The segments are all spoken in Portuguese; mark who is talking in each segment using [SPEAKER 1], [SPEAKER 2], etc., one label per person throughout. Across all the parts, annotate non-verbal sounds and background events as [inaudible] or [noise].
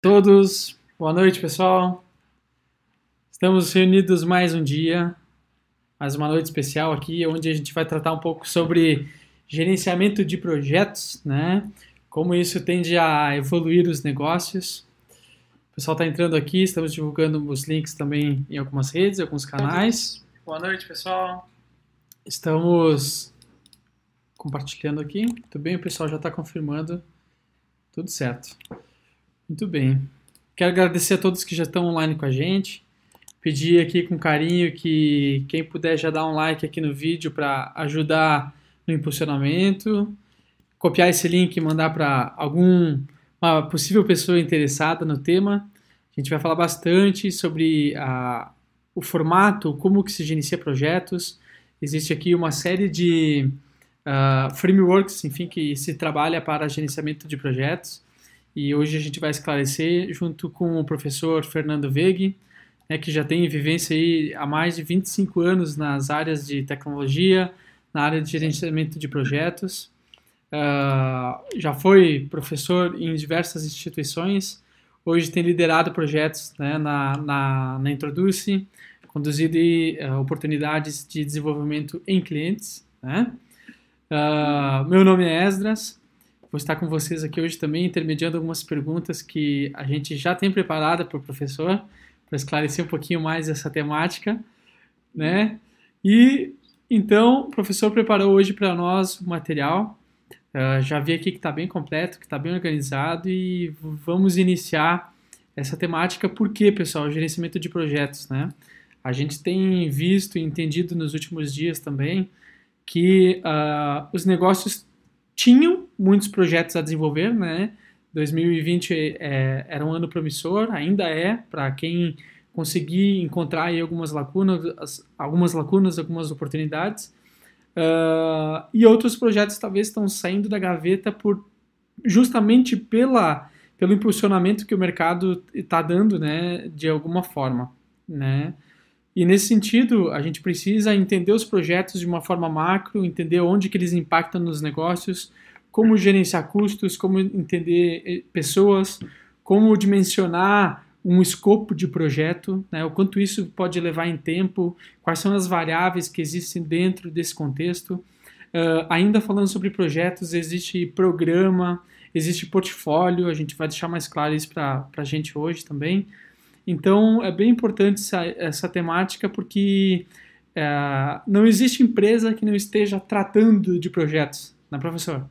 [SPEAKER 1] todos, boa noite pessoal. Estamos reunidos mais um dia, mais uma noite especial aqui, onde a gente vai tratar um pouco sobre gerenciamento de projetos, né? Como isso tende a evoluir os negócios. O pessoal está entrando aqui, estamos divulgando os links também em algumas redes, alguns canais. Boa noite pessoal. Estamos compartilhando aqui. Muito bem, o pessoal já está confirmando. Tudo certo. Muito bem. Quero agradecer a todos que já estão online com a gente. Pedir aqui com carinho que quem puder já dar um like aqui no vídeo para ajudar no impulsionamento. Copiar esse link e mandar para alguma possível pessoa interessada no tema. A gente vai falar bastante sobre a, o formato, como que se gerencia projetos. Existe aqui uma série de uh, frameworks, enfim, que se trabalha para gerenciamento de projetos e hoje a gente vai esclarecer junto com o professor Fernando Vegui, né, que já tem vivência aí há mais de 25 anos nas áreas de tecnologia, na área de gerenciamento de projetos. Uh, já foi professor em diversas instituições, hoje tem liderado projetos né, na, na, na Introduce, conduzido uh, oportunidades de desenvolvimento em clientes. Né? Uh, meu nome é Esdras, Vou estar com vocês aqui hoje também, intermediando algumas perguntas que a gente já tem preparada para o professor, para esclarecer um pouquinho mais essa temática, né? E então, o professor preparou hoje para nós o material. Uh, já vi aqui que está bem completo, que está bem organizado e vamos iniciar essa temática. Por quê, pessoal? O gerenciamento de projetos, né? A gente tem visto e entendido nos últimos dias também que uh, os negócios tinham muitos projetos a desenvolver, né? 2020 é, era um ano promissor, ainda é, para quem conseguir encontrar aí algumas lacunas, algumas lacunas, algumas oportunidades. Uh, e outros projetos talvez estão saindo da gaveta por justamente pela pelo impulsionamento que o mercado está dando, né, de alguma forma, né? E nesse sentido, a gente precisa entender os projetos de uma forma macro, entender onde que eles impactam nos negócios, como gerenciar custos, como entender eh, pessoas, como dimensionar um escopo de projeto, né, o quanto isso pode levar em tempo, quais são as variáveis que existem dentro desse contexto. Uh, ainda falando sobre projetos, existe programa, existe portfólio, a gente vai deixar mais claro isso para a gente hoje também. Então, é bem importante essa, essa temática porque é, não existe empresa que não esteja tratando de projetos, né, professor?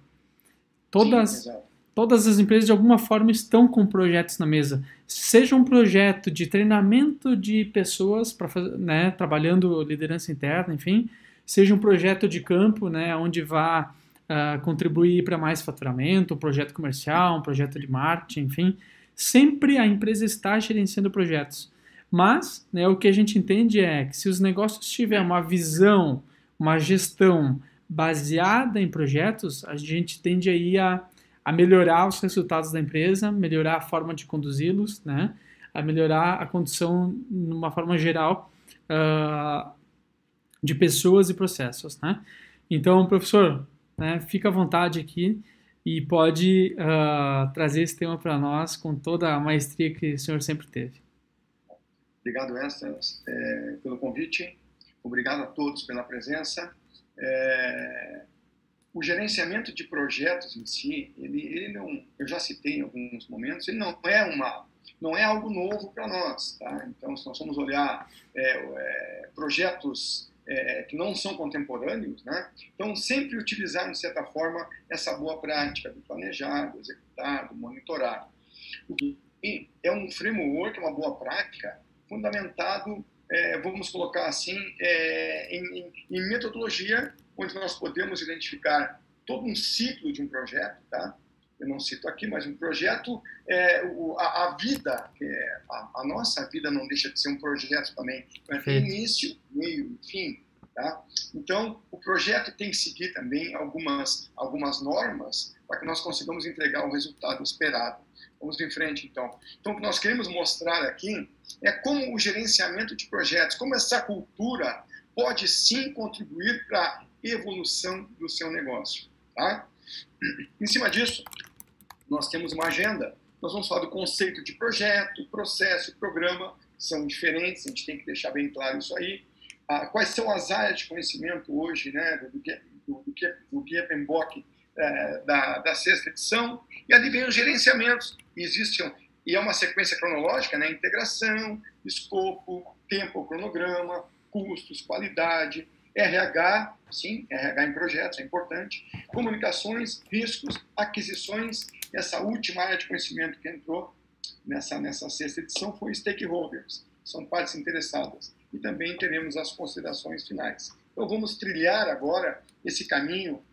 [SPEAKER 1] Todas, Sim, todas as empresas, de alguma forma, estão com projetos na mesa. Seja um projeto de treinamento de pessoas, pra, né, trabalhando liderança interna, enfim, seja um projeto de campo, né, onde vá uh, contribuir para mais faturamento, um projeto comercial, um projeto de marketing, enfim sempre a empresa está gerenciando projetos. Mas né, o que a gente entende é que se os negócios tiverem uma visão, uma gestão baseada em projetos, a gente tende aí a, a melhorar os resultados da empresa, melhorar a forma de conduzi-los, né, a melhorar a condição, numa forma geral, uh, de pessoas e processos. Né? Então, professor, né, fica à vontade aqui e pode uh, trazer esse tema para nós com toda a maestria que o senhor sempre teve.
[SPEAKER 2] Obrigado, Esther, é, pelo convite. Obrigado a todos pela presença. É, o gerenciamento de projetos em si, ele, ele não, eu já citei em alguns momentos, ele não é uma, não é algo novo para nós, tá? Então, se nós formos olhar é, é projetos é, que não são contemporâneos, né? Então, sempre utilizar, de certa forma, essa boa prática do planejar, do executar, do monitorar. O que é um framework, uma boa prática, fundamentado, é, vamos colocar assim, é, em, em, metodologia, onde nós podemos identificar todo um ciclo de um projeto, tá? eu não cito aqui, mas um projeto, é, o, a, a, vida, é, a, a, nossa vida não deixa de ser um projeto também. Tem início, meio fim. Tá? Então, o projeto tem que seguir também algumas, algumas normas para que nós consigamos entregar o resultado esperado. Vamos em frente, então. Então, o que nós queremos mostrar aqui é como o gerenciamento de projetos, como essa cultura pode sim contribuir para a evolução do seu negócio. Tá? Em cima disso, nós temos uma agenda nós vamos falar do conceito de projeto, processo, programa, são diferentes, a gente tem que deixar bem claro isso aí. Ah, quais são as áreas de conhecimento hoje né, do, do, do, do, do PMBOK é, da, da sexta edição, e ali vem os gerenciamentos. Existem, e é uma sequência cronológica, né, integração, escopo, tempo, cronograma, custos, qualidade, RH, sim, RH em projetos é importante, comunicações, riscos, aquisições, essa última área de conhecimento que entrou nessa, nessa sexta edição foi stakeholders, são partes interessadas. E também teremos as considerações finais. Então vamos trilhar agora esse caminho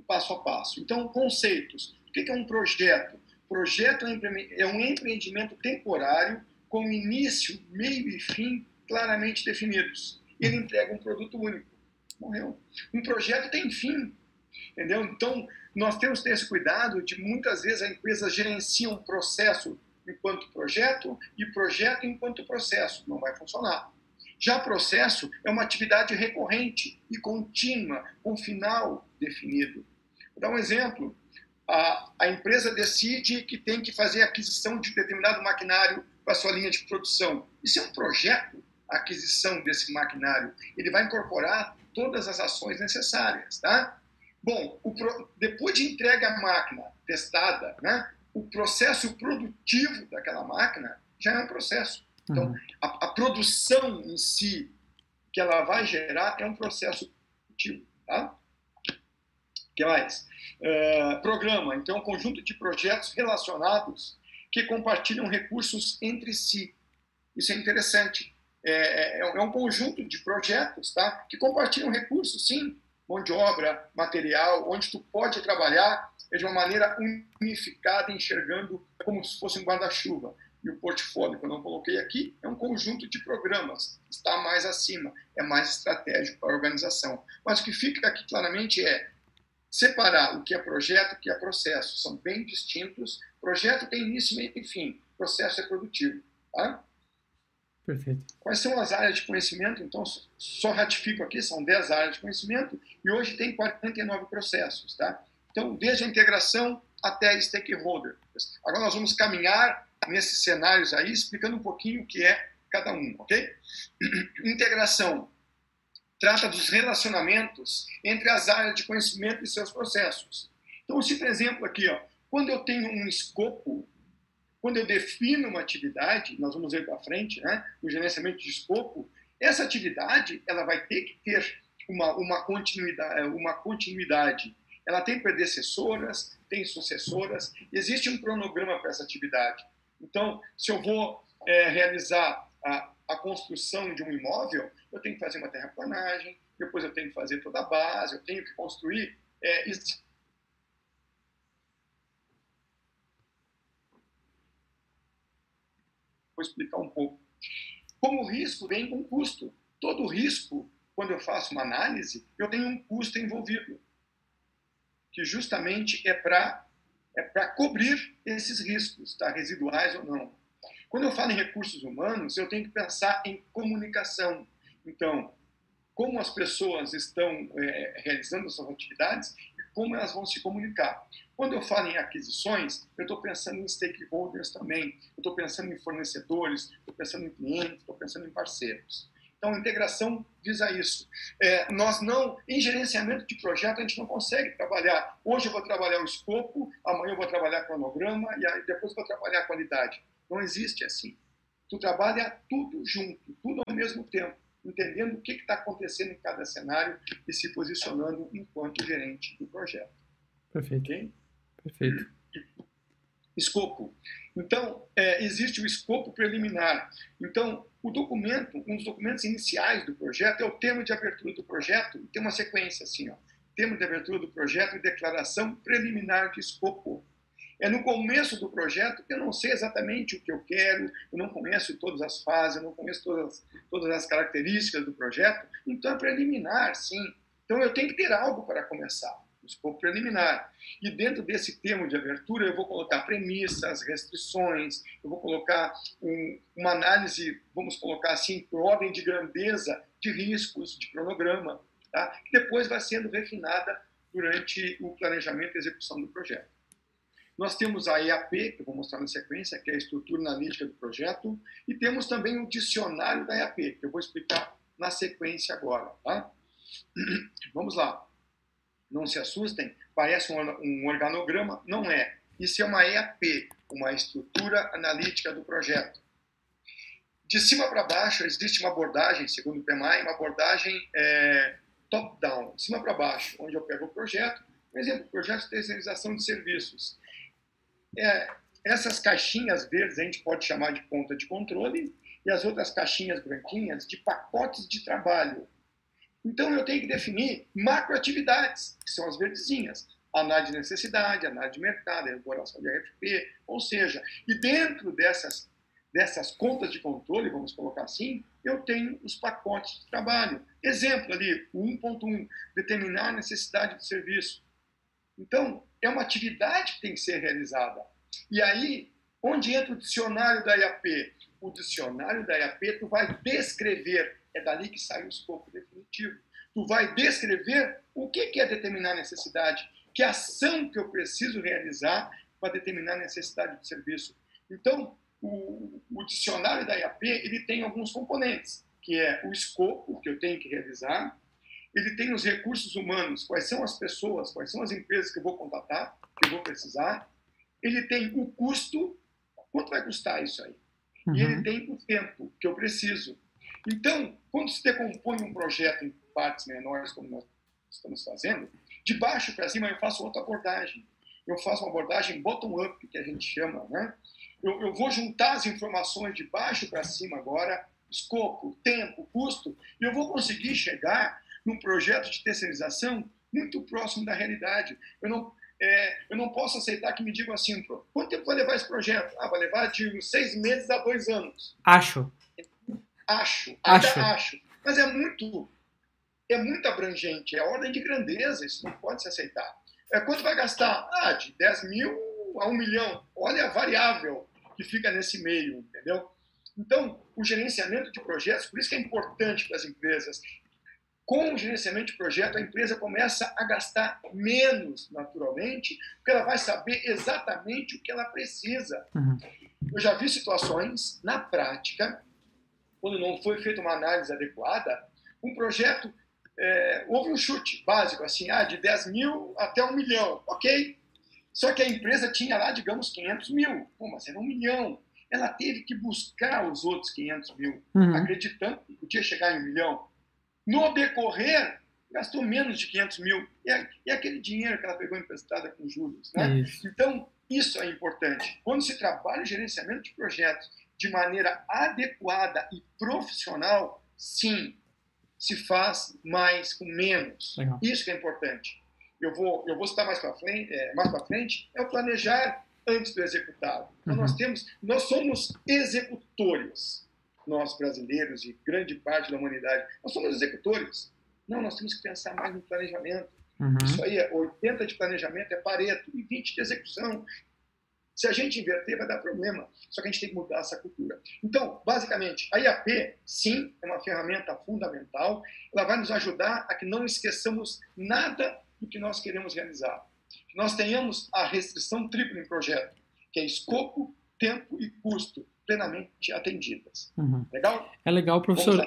[SPEAKER 2] passo a passo. Então, conceitos. O que é um projeto? Projeto é um empreendimento temporário com início, meio e fim claramente definidos. Ele entrega um produto único. Morreu. Um projeto tem fim. Entendeu? Então, nós temos que ter esse cuidado de muitas vezes a empresa gerencia um processo enquanto projeto e projeto enquanto processo. Não vai funcionar. Já processo é uma atividade recorrente e contínua, com final definido. Vou dar um exemplo. A, a empresa decide que tem que fazer aquisição de determinado maquinário para a sua linha de produção. Isso é um projeto, a aquisição desse maquinário. Ele vai incorporar todas as ações necessárias. Tá? Bom, depois de entrega a máquina testada, né, o processo produtivo daquela máquina já é um processo. Então, uhum. a, a, produção em si que ela vai gerar é um processo produtivo. Tá? Que mais? Uh, programa, então, é um conjunto de projetos relacionados que compartilham recursos entre si. Isso é interessante. É, é, é um conjunto de projetos tá? que compartilham recursos, sim, mão de obra, material, onde tu pode trabalhar de uma maneira unificada, enxergando como se fosse um guarda-chuva. E o portfólio que eu não coloquei aqui é um conjunto de programas, está mais acima, é mais estratégico para a organização. Mas o que fica aqui claramente é separar o que é projeto e o que é processo. São bem distintos. Projeto tem início, meio e fim. Processo é produtivo. Tá?
[SPEAKER 1] Perfeito.
[SPEAKER 2] Quais são as áreas de conhecimento? Então, só ratifico aqui, são 10 áreas de conhecimento e hoje tem 49 processos. Tá? Então, desde a integração até stakeholder. Agora nós vamos caminhar nesses cenários aí, explicando um pouquinho o que é cada um, ok? [clears throat] Integração trata dos relacionamentos entre as áreas de conhecimento e seus processos. Então, se por exemplo aqui, ó, quando eu tenho um escopo, quando eu defino uma atividade, nós vamos ver para frente, né, o gerenciamento de escopo, essa atividade ela vai ter que ter uma, uma, continuidade, uma continuidade. Ela tem predecessoras, tem sucessoras, existe um cronograma para essa atividade. Então, se eu vou é, realizar a, a construção de um imóvel, eu tenho que fazer uma terraplanagem, depois eu tenho que fazer toda a base, eu tenho que construir. É, Vou explicar um pouco. Como o risco vem com custo. Todo risco, quando eu faço uma análise, eu tenho um custo envolvido, que justamente é para é cobrir esses riscos, tá? residuais ou não. Quando eu falo em recursos humanos, eu tenho que pensar em comunicação. Então, como as pessoas estão é, realizando suas atividades e como elas vão se comunicar. Quando eu falo em aquisições, eu estou pensando em stakeholders também, eu estou pensando em fornecedores, estou pensando em clientes, estou pensando em parceiros. Então, a integração visa isso. É, nós não, em gerenciamento de projeto, a gente não consegue trabalhar. Hoje eu vou trabalhar o escopo, amanhã eu vou trabalhar cronograma e aí depois eu vou trabalhar a qualidade. Não existe assim. Tu trabalha tudo junto, tudo ao mesmo tempo entendendo o que está acontecendo em cada cenário e se posicionando enquanto gerente do projeto.
[SPEAKER 1] Perfeito. Okay? Perfeito.
[SPEAKER 2] Escopo. Então, é, existe o escopo preliminar. Então, o documento, um dos documentos iniciais do projeto é o termo de abertura do projeto, tem uma sequência assim, ó. Termo de abertura do projeto e declaração preliminar de escopo. É no começo do projeto que eu não sei exatamente o que eu quero, eu não conheço todas as fases, eu não conheço todas, todas as características do projeto, então é preliminar, sim. Então eu tenho que ter algo para começar, o escopo preliminar. E dentro desse termo de abertura eu vou colocar premissas, restrições, eu vou colocar um, uma análise, vamos colocar assim, por ordem de grandeza de riscos, de cronograma, tá? que depois vai sendo refinada durante o planejamento e execução do projeto. Nós temos a EAP, que eu vou mostrar na sequência, que é a estrutura analítica do projeto, e temos também o dicionário da EAP, que eu vou explicar na sequência agora. Tá? [clears throat] Vamos lá. Não se assustem, parece um organograma, não é. Isso é uma EAP, uma estrutura analítica do projeto. De cima para baixo, existe uma abordagem, segundo o PMI, uma abordagem é, top-down, de cima para baixo, onde eu pego o projeto, por exemplo, projeto de terceirização de serviços. É, essas caixinhas verdes a gente pode chamar de ponta de controle e as outras caixinhas branquinhas de pacotes de trabalho. Então eu tenho que definir macroatividades, que são as verdezinhas. Análise de necessidade, análise de mercado, elaboração de RFP, ou seja, e dentro dessas, dessas contas de controle, vamos colocar assim, eu tenho os pacotes de trabalho. Exemplo ali, o 1.1, determinar a necessidade do serviço. Então, é uma atividade que tem que ser realizada. E aí, onde entra o dicionário da IAP? O dicionário da IAP, tu vai descrever, é dali que sai o escopo definitivo. Tu vai descrever o que é determinar necessidade, que ação que eu preciso realizar para determinar a necessidade do serviço. Então, o, o, dicionário da IAP ele tem alguns componentes, que é o escopo que eu tenho que realizar, ele tem os recursos humanos, quais são as pessoas, quais são as empresas que eu vou contatar, que eu vou precisar. Ele tem o custo, quanto vai custar isso aí? Uhum. E ele uhum. tem o tempo que eu preciso. Então, quando se decompõe um projeto em partes menores, como nós estamos fazendo, de baixo para cima eu faço outra abordagem. Eu faço uma abordagem bottom-up, que a gente chama, né? Eu, eu vou juntar as informações de baixo para cima agora, escopo, tempo, custo, e eu vou conseguir chegar num projeto de terceirização muito próximo da realidade. Eu não, é, eu não posso aceitar que me digam assim, quanto tempo vai levar esse projeto? Ah, vai levar de seis meses a dois anos.
[SPEAKER 1] Acho.
[SPEAKER 2] Acho, acho. acho. Mas é muito, é muito abrangente, é ordem de grandeza, isso não pode se aceitar. É, quanto vai gastar? Ah, de 10 mil a 1 milhão. Olha a variável que fica nesse meio, entendeu? Então, o gerenciamento de projetos, por isso que é importante para as empresas. Com o gerenciamento de projeto, a empresa começa a gastar menos, naturalmente, porque ela vai saber exatamente o que ela precisa. Uhum. Eu já vi situações, na prática, quando não foi feita uma análise adequada, um projeto, é, houve um chute básico, assim, ah, de 10 mil até 1 milhão, ok? Só que a empresa tinha lá, digamos, 500 mil. Pô, mas era um milhão. Ela teve que buscar os outros 500 mil, uhum. acreditando que podia chegar em um milhão. No decorrer, gastou menos de 500 mil. E, aquele dinheiro que ela pegou emprestada com juros. Né? Isso. Então, isso é importante. Quando se trabalha o gerenciamento de projetos de maneira adequada e profissional, sim, se faz mais com menos. Legal. Isso que é importante eu vou, eu vou citar mais para frente, é, mais para frente, é o planejar antes do executado. Então, uhum. nós temos, nós somos executores, nós brasileiros e grande parte da humanidade, nós somos executores. Não, nós temos que pensar mais no planejamento. Uhum. Isso aí, 80 de planejamento é pareto e 20 de execução. Se a gente inverter, vai dar problema. Só que a gente tem que mudar essa cultura. Então, basicamente, a IAP, sim, é uma ferramenta fundamental. Ela vai nos ajudar a que não esqueçamos nada do que nós queremos realizar. Que nós tenhamos a restrição tripla em projeto, que é escopo, tempo e custo plenamente atendidas. Uhum. Legal?
[SPEAKER 1] É legal, professor.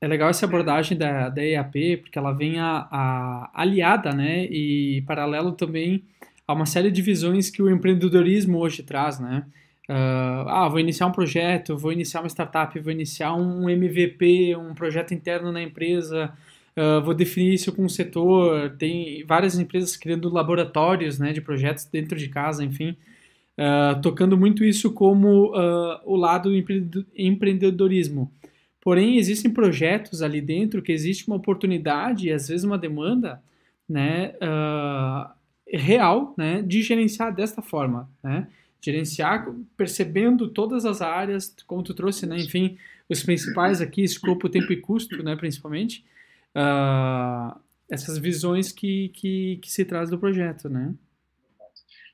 [SPEAKER 1] É legal essa abordagem da, da EAP, porque ela vem a, a, aliada, né, e paralelo também a uma série de visões que o empreendedorismo hoje traz, né? Uh, ah, vou iniciar um projeto, vou iniciar uma startup, vou iniciar um MVP, um projeto interno na empresa, Uh, vou definir isso com o setor. Tem várias empresas criando laboratórios né, de projetos dentro de casa, enfim, uh, tocando muito isso como uh, o lado do empreendedorismo. Porém, existem projetos ali dentro que existe uma oportunidade e às vezes uma demanda né, real né, de gerenciar desta forma. Né? Gerenciar percebendo todas as áreas, como tu trouxe, né, enfim, os principais aqui, escopo, tempo e custo, né, principalmente, uh, essas visões que, que, que, se traz do projeto, né?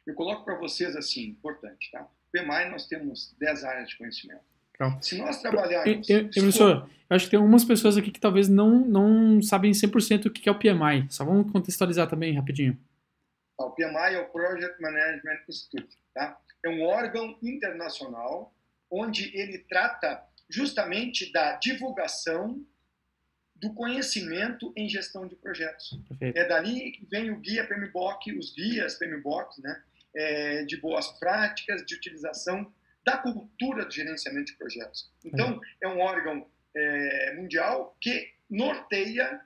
[SPEAKER 2] Eu coloco para vocês assim, importante, tá? PMI nós temos 10 áreas de conhecimento. Então, Se nós trabalharmos...
[SPEAKER 1] Eu, eu, professor, eu acho que tem algumas pessoas aqui que talvez não, não sabem 100% o que é o PMI. Só vamos contextualizar também rapidinho.
[SPEAKER 2] Tá, o PMI é o Project Management Institute. Tá? É um órgão internacional onde ele trata justamente da divulgação do conhecimento em gestão de projetos. Perfeito. É dali que vem o guia PMBOK, os guias PMBOK, né, é, de boas práticas de utilização da cultura do gerenciamento de projetos. Então, é, um órgão é, mundial que norteia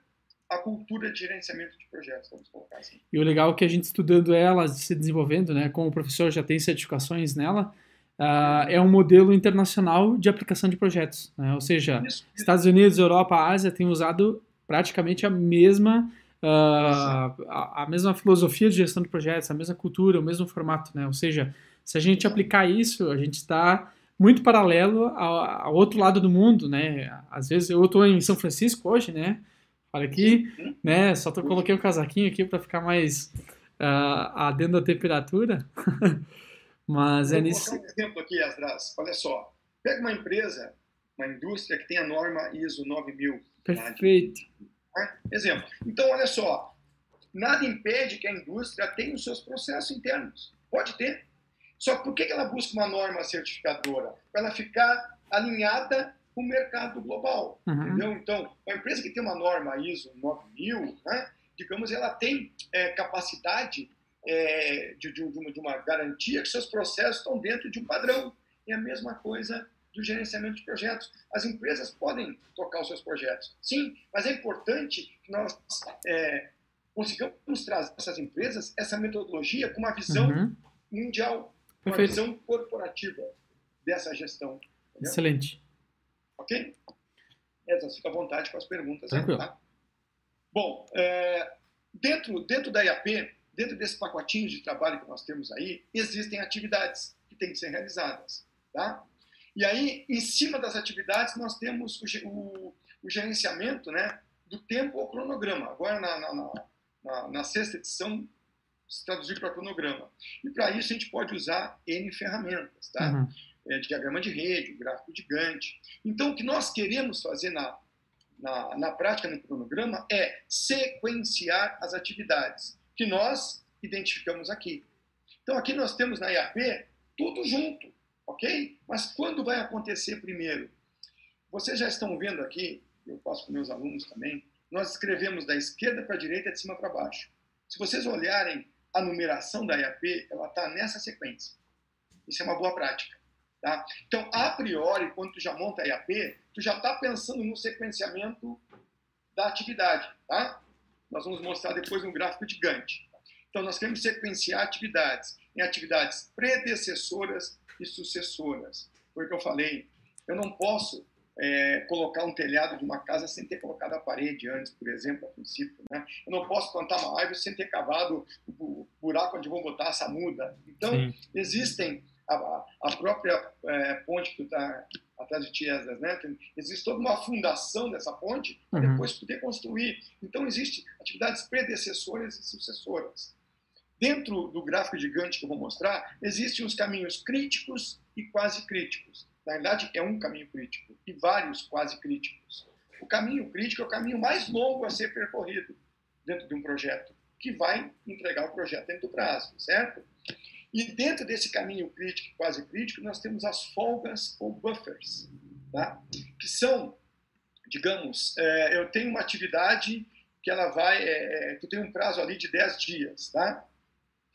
[SPEAKER 2] a cultura de gerenciamento de projetos, vamos colocar assim.
[SPEAKER 1] E o legal é que a gente estudando ela, se desenvolvendo, né, como o professor já tem certificações nela, uh, é um modelo internacional de aplicação de projetos. Né? Ou seja, isso, isso. Estados Unidos, Europa, Ásia têm usado praticamente a mesma uh, a, a, mesma filosofia de gestão de projetos, a mesma cultura, o mesmo formato. Né? Ou seja, se a gente aplicar isso, a gente está muito paralelo ao, ao, outro lado do mundo, né? Às vezes eu estou em São Francisco hoje, né? Olha aqui, né? Só tô, coloquei um casaquinho aqui para ficar mais uh, adendo à temperatura. [laughs] Mas
[SPEAKER 2] Vou
[SPEAKER 1] é nisso.
[SPEAKER 2] um exemplo aqui, Asdras. Olha só. Pega uma empresa, uma indústria que tem a norma ISO 9000.
[SPEAKER 1] Perfeito.
[SPEAKER 2] Né? Exemplo. Então, olha só. Nada impede que a indústria tenha os seus processos internos. Pode ter. Só que por que ela busca uma norma certificadora? Para ela ficar alinhada o mercado global, uhum. entendeu? Então, uma empresa que tem uma norma ISO 9000, né, digamos, ela tem é, capacidade é, de, de, uma, de, uma, garantia que seus processos estão dentro de um padrão. E a mesma coisa do gerenciamento de projetos. As empresas podem tocar os seus projetos, sim, mas é importante que nós é, consigamos trazer essas empresas essa metodologia com uma visão uhum. mundial, uma visão corporativa dessa gestão.
[SPEAKER 1] Entendeu? Excelente.
[SPEAKER 2] Ok? Edson, fica à vontade com as perguntas. Tranquilo. Tá? Bom, é, dentro, dentro da IAP, dentro desse pacotinho de trabalho que nós temos aí, existem atividades que têm que ser realizadas. Tá? E aí, em cima das atividades, nós temos o, o, o gerenciamento né, do tempo ao cronograma. Agora, na, na, na, na sexta edição, se traduziu para cronograma. E para isso, a gente pode usar N ferramentas. Tá? Uhum é, diagrama de rede, gráfico de Gantt. Então, o que nós queremos fazer na, na, na prática, no cronograma, é sequenciar as atividades que nós identificamos aqui. Então, aqui nós temos na IAP tudo junto, ok? Mas quando vai acontecer primeiro? Vocês já estão vendo aqui, eu passo com meus alunos também, nós escrevemos da esquerda para a direita, de cima para baixo. Se vocês olharem a numeração da IAP, ela está nessa sequência. Isso é uma boa prática. Tá? Então, a priori, quando tu já monta a IAP, tu já está pensando no sequenciamento da atividade. Tá? Nós vamos mostrar depois no gráfico de Gantt. Então, nós queremos sequenciar atividades em atividades predecessoras e sucessoras. Foi o que eu falei. Eu não posso é, colocar um telhado de uma casa sem ter colocado a parede antes, por exemplo, a princípio. Né? Eu não posso plantar uma árvore sem ter cavado o buraco onde vou botar essa muda. Então, Sim. existem a, a própria é, ponte que está atrás de Tiesas, né? existe toda uma fundação dessa ponte para uhum. depois poder construir. Então, existem atividades predecessoras e sucessoras. Dentro do gráfico gigante que eu vou mostrar, existem os caminhos críticos e quase críticos. Na verdade, é um caminho crítico e vários quase críticos. O caminho crítico é o caminho mais longo a ser percorrido dentro de um projeto, que vai entregar o projeto dentro do prazo, certo? E dentro desse caminho crítico, quase crítico, nós temos as folgas ou buffers, tá? que são, digamos, é, eu tenho uma atividade que ela vai, é, tu tem um prazo ali de 10 dias, tá?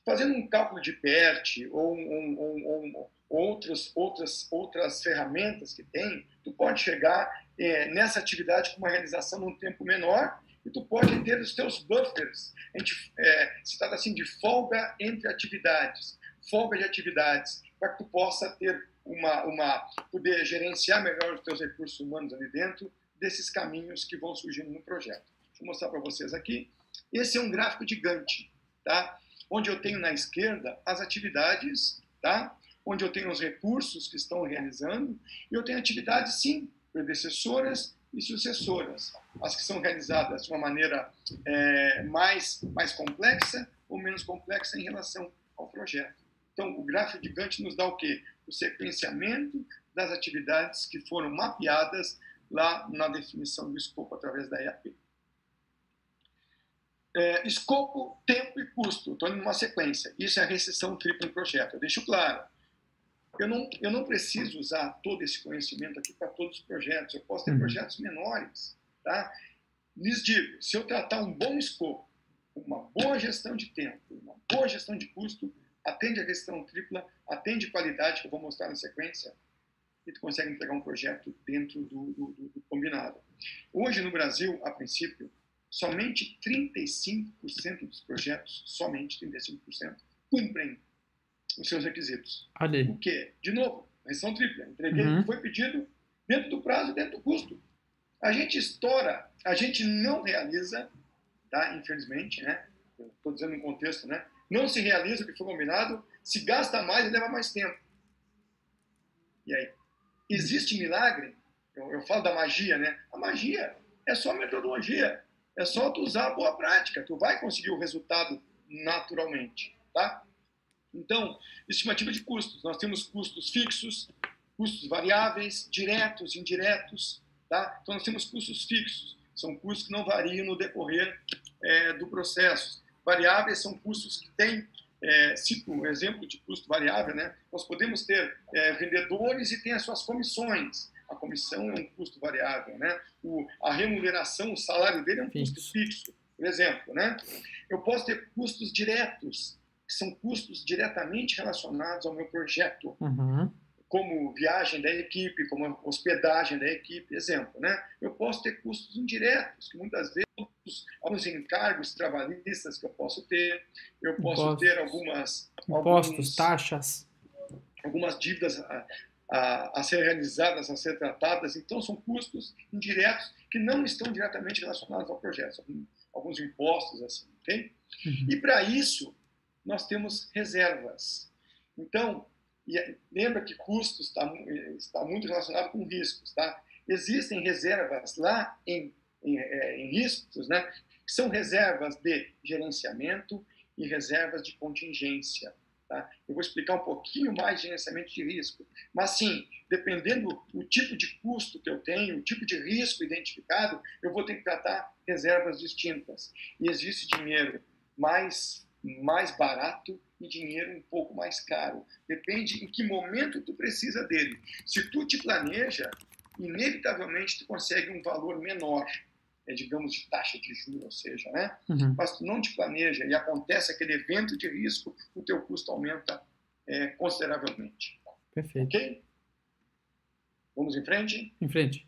[SPEAKER 2] Fazendo um cálculo de PERT ou um, um, outros, outras, outras ferramentas que tem, tu pode chegar é, nessa atividade com uma realização num tempo menor e tu pode ter os teus buffers. Gente é, se trata assim de folga entre atividades folga de atividades, para que tu possa ter uma, uma poder gerenciar melhor os teus recursos humanos ali dentro desses caminhos que vão surgindo no projeto. Eu mostrar para vocês aqui. Esse é um gráfico de Gantt, tá? Onde eu tenho na esquerda as atividades, tá? Onde eu tenho os recursos que estão realizando e eu tenho atividades sim predecessoras e sucessoras, as que são realizadas de uma maneira é, mais mais complexa ou menos complexa em relação ao projeto. Então, o gráfico de Gantt nos dá o quê? O sequenciamento das atividades que foram mapeadas lá na definição do escopo através da IAP. É, escopo, tempo e custo. Estou indo numa sequência. Isso é a restrição tripla em projeto. Eu deixo claro. Eu não, eu não preciso usar todo esse conhecimento aqui para todos os projetos. Eu posso ter uhum. projetos menores. Tá? Lhes digo, se eu tratar um bom escopo, uma boa gestão de tempo, uma boa gestão de custo, atende a questão tripla, atende qualidade, que eu vou mostrar na sequência, e tu consegue entregar um projeto dentro do, do, do combinado. Hoje, no Brasil, a princípio, somente 35% dos projetos, somente 35%, cumprem os seus requisitos.
[SPEAKER 1] Ali.
[SPEAKER 2] O quê? De novo, restrição tripla. Entreguei uhum. foi pedido dentro do prazo, dentro do custo. A gente estoura, a gente não realiza, tá? infelizmente, né? Estou dizendo em contexto, né? Não se realiza o que foi combinado, se gasta mais e leva mais tempo. E aí? Existe milagre? Eu, eu falo da magia, né? A magia é só metodologia, é só tu usar a boa prática, tu vai conseguir o resultado naturalmente, tá? Então, estimativa de custos. Nós temos custos fixos, custos variáveis, diretos, indiretos, tá? Então, nós temos custos fixos, são custos que não variam no decorrer é, do processo. Variáveis são custos que têm, é, cito um exemplo de custo variável, né? Nós podemos ter é, vendedores e tem as suas comissões. A comissão é um custo variável, né? O, a remuneração, o salário dele é um custo fixo, por exemplo, né? Eu posso ter custos diretos, que são custos diretamente relacionados ao meu projeto.
[SPEAKER 1] Uhum
[SPEAKER 2] como viagem da equipe, como hospedagem da equipe, exemplo, né? Eu posso ter custos indiretos, que muitas vezes alguns encargos trabalhistas que eu posso ter, eu posso Impostos. ter algumas
[SPEAKER 1] impostos, alguns, taxas,
[SPEAKER 2] algumas dívidas a, a, ser realizadas, a ser tratadas. Então são custos indiretos que não estão diretamente relacionados ao projeto, alguns impostos assim, ok? Uhum. E para isso nós temos reservas. Então lembra que custos está, está muito relacionado com riscos, tá? Existem reservas lá em, em, é, em riscos, né? Que são reservas de gerenciamento e reservas de contingência. Tá? Eu vou explicar um pouquinho mais de gerenciamento de risco. Mas, sim, dependendo do tipo de custo que eu tenho, o tipo de risco identificado, eu vou ter que tratar reservas distintas. E existe dinheiro mais, mais barato e dinheiro um pouco mais caro. Depende em que momento tu precisa dele. Se tu te planeja, inevitavelmente tu consegue um valor menor, digamos, de taxa de juros, ou seja, né? Uhum. Mas tu não te planeja e acontece aquele evento de risco, o teu custo aumenta é, consideravelmente.
[SPEAKER 1] Perfeito.
[SPEAKER 2] Ok? Vamos em frente?
[SPEAKER 1] Em frente.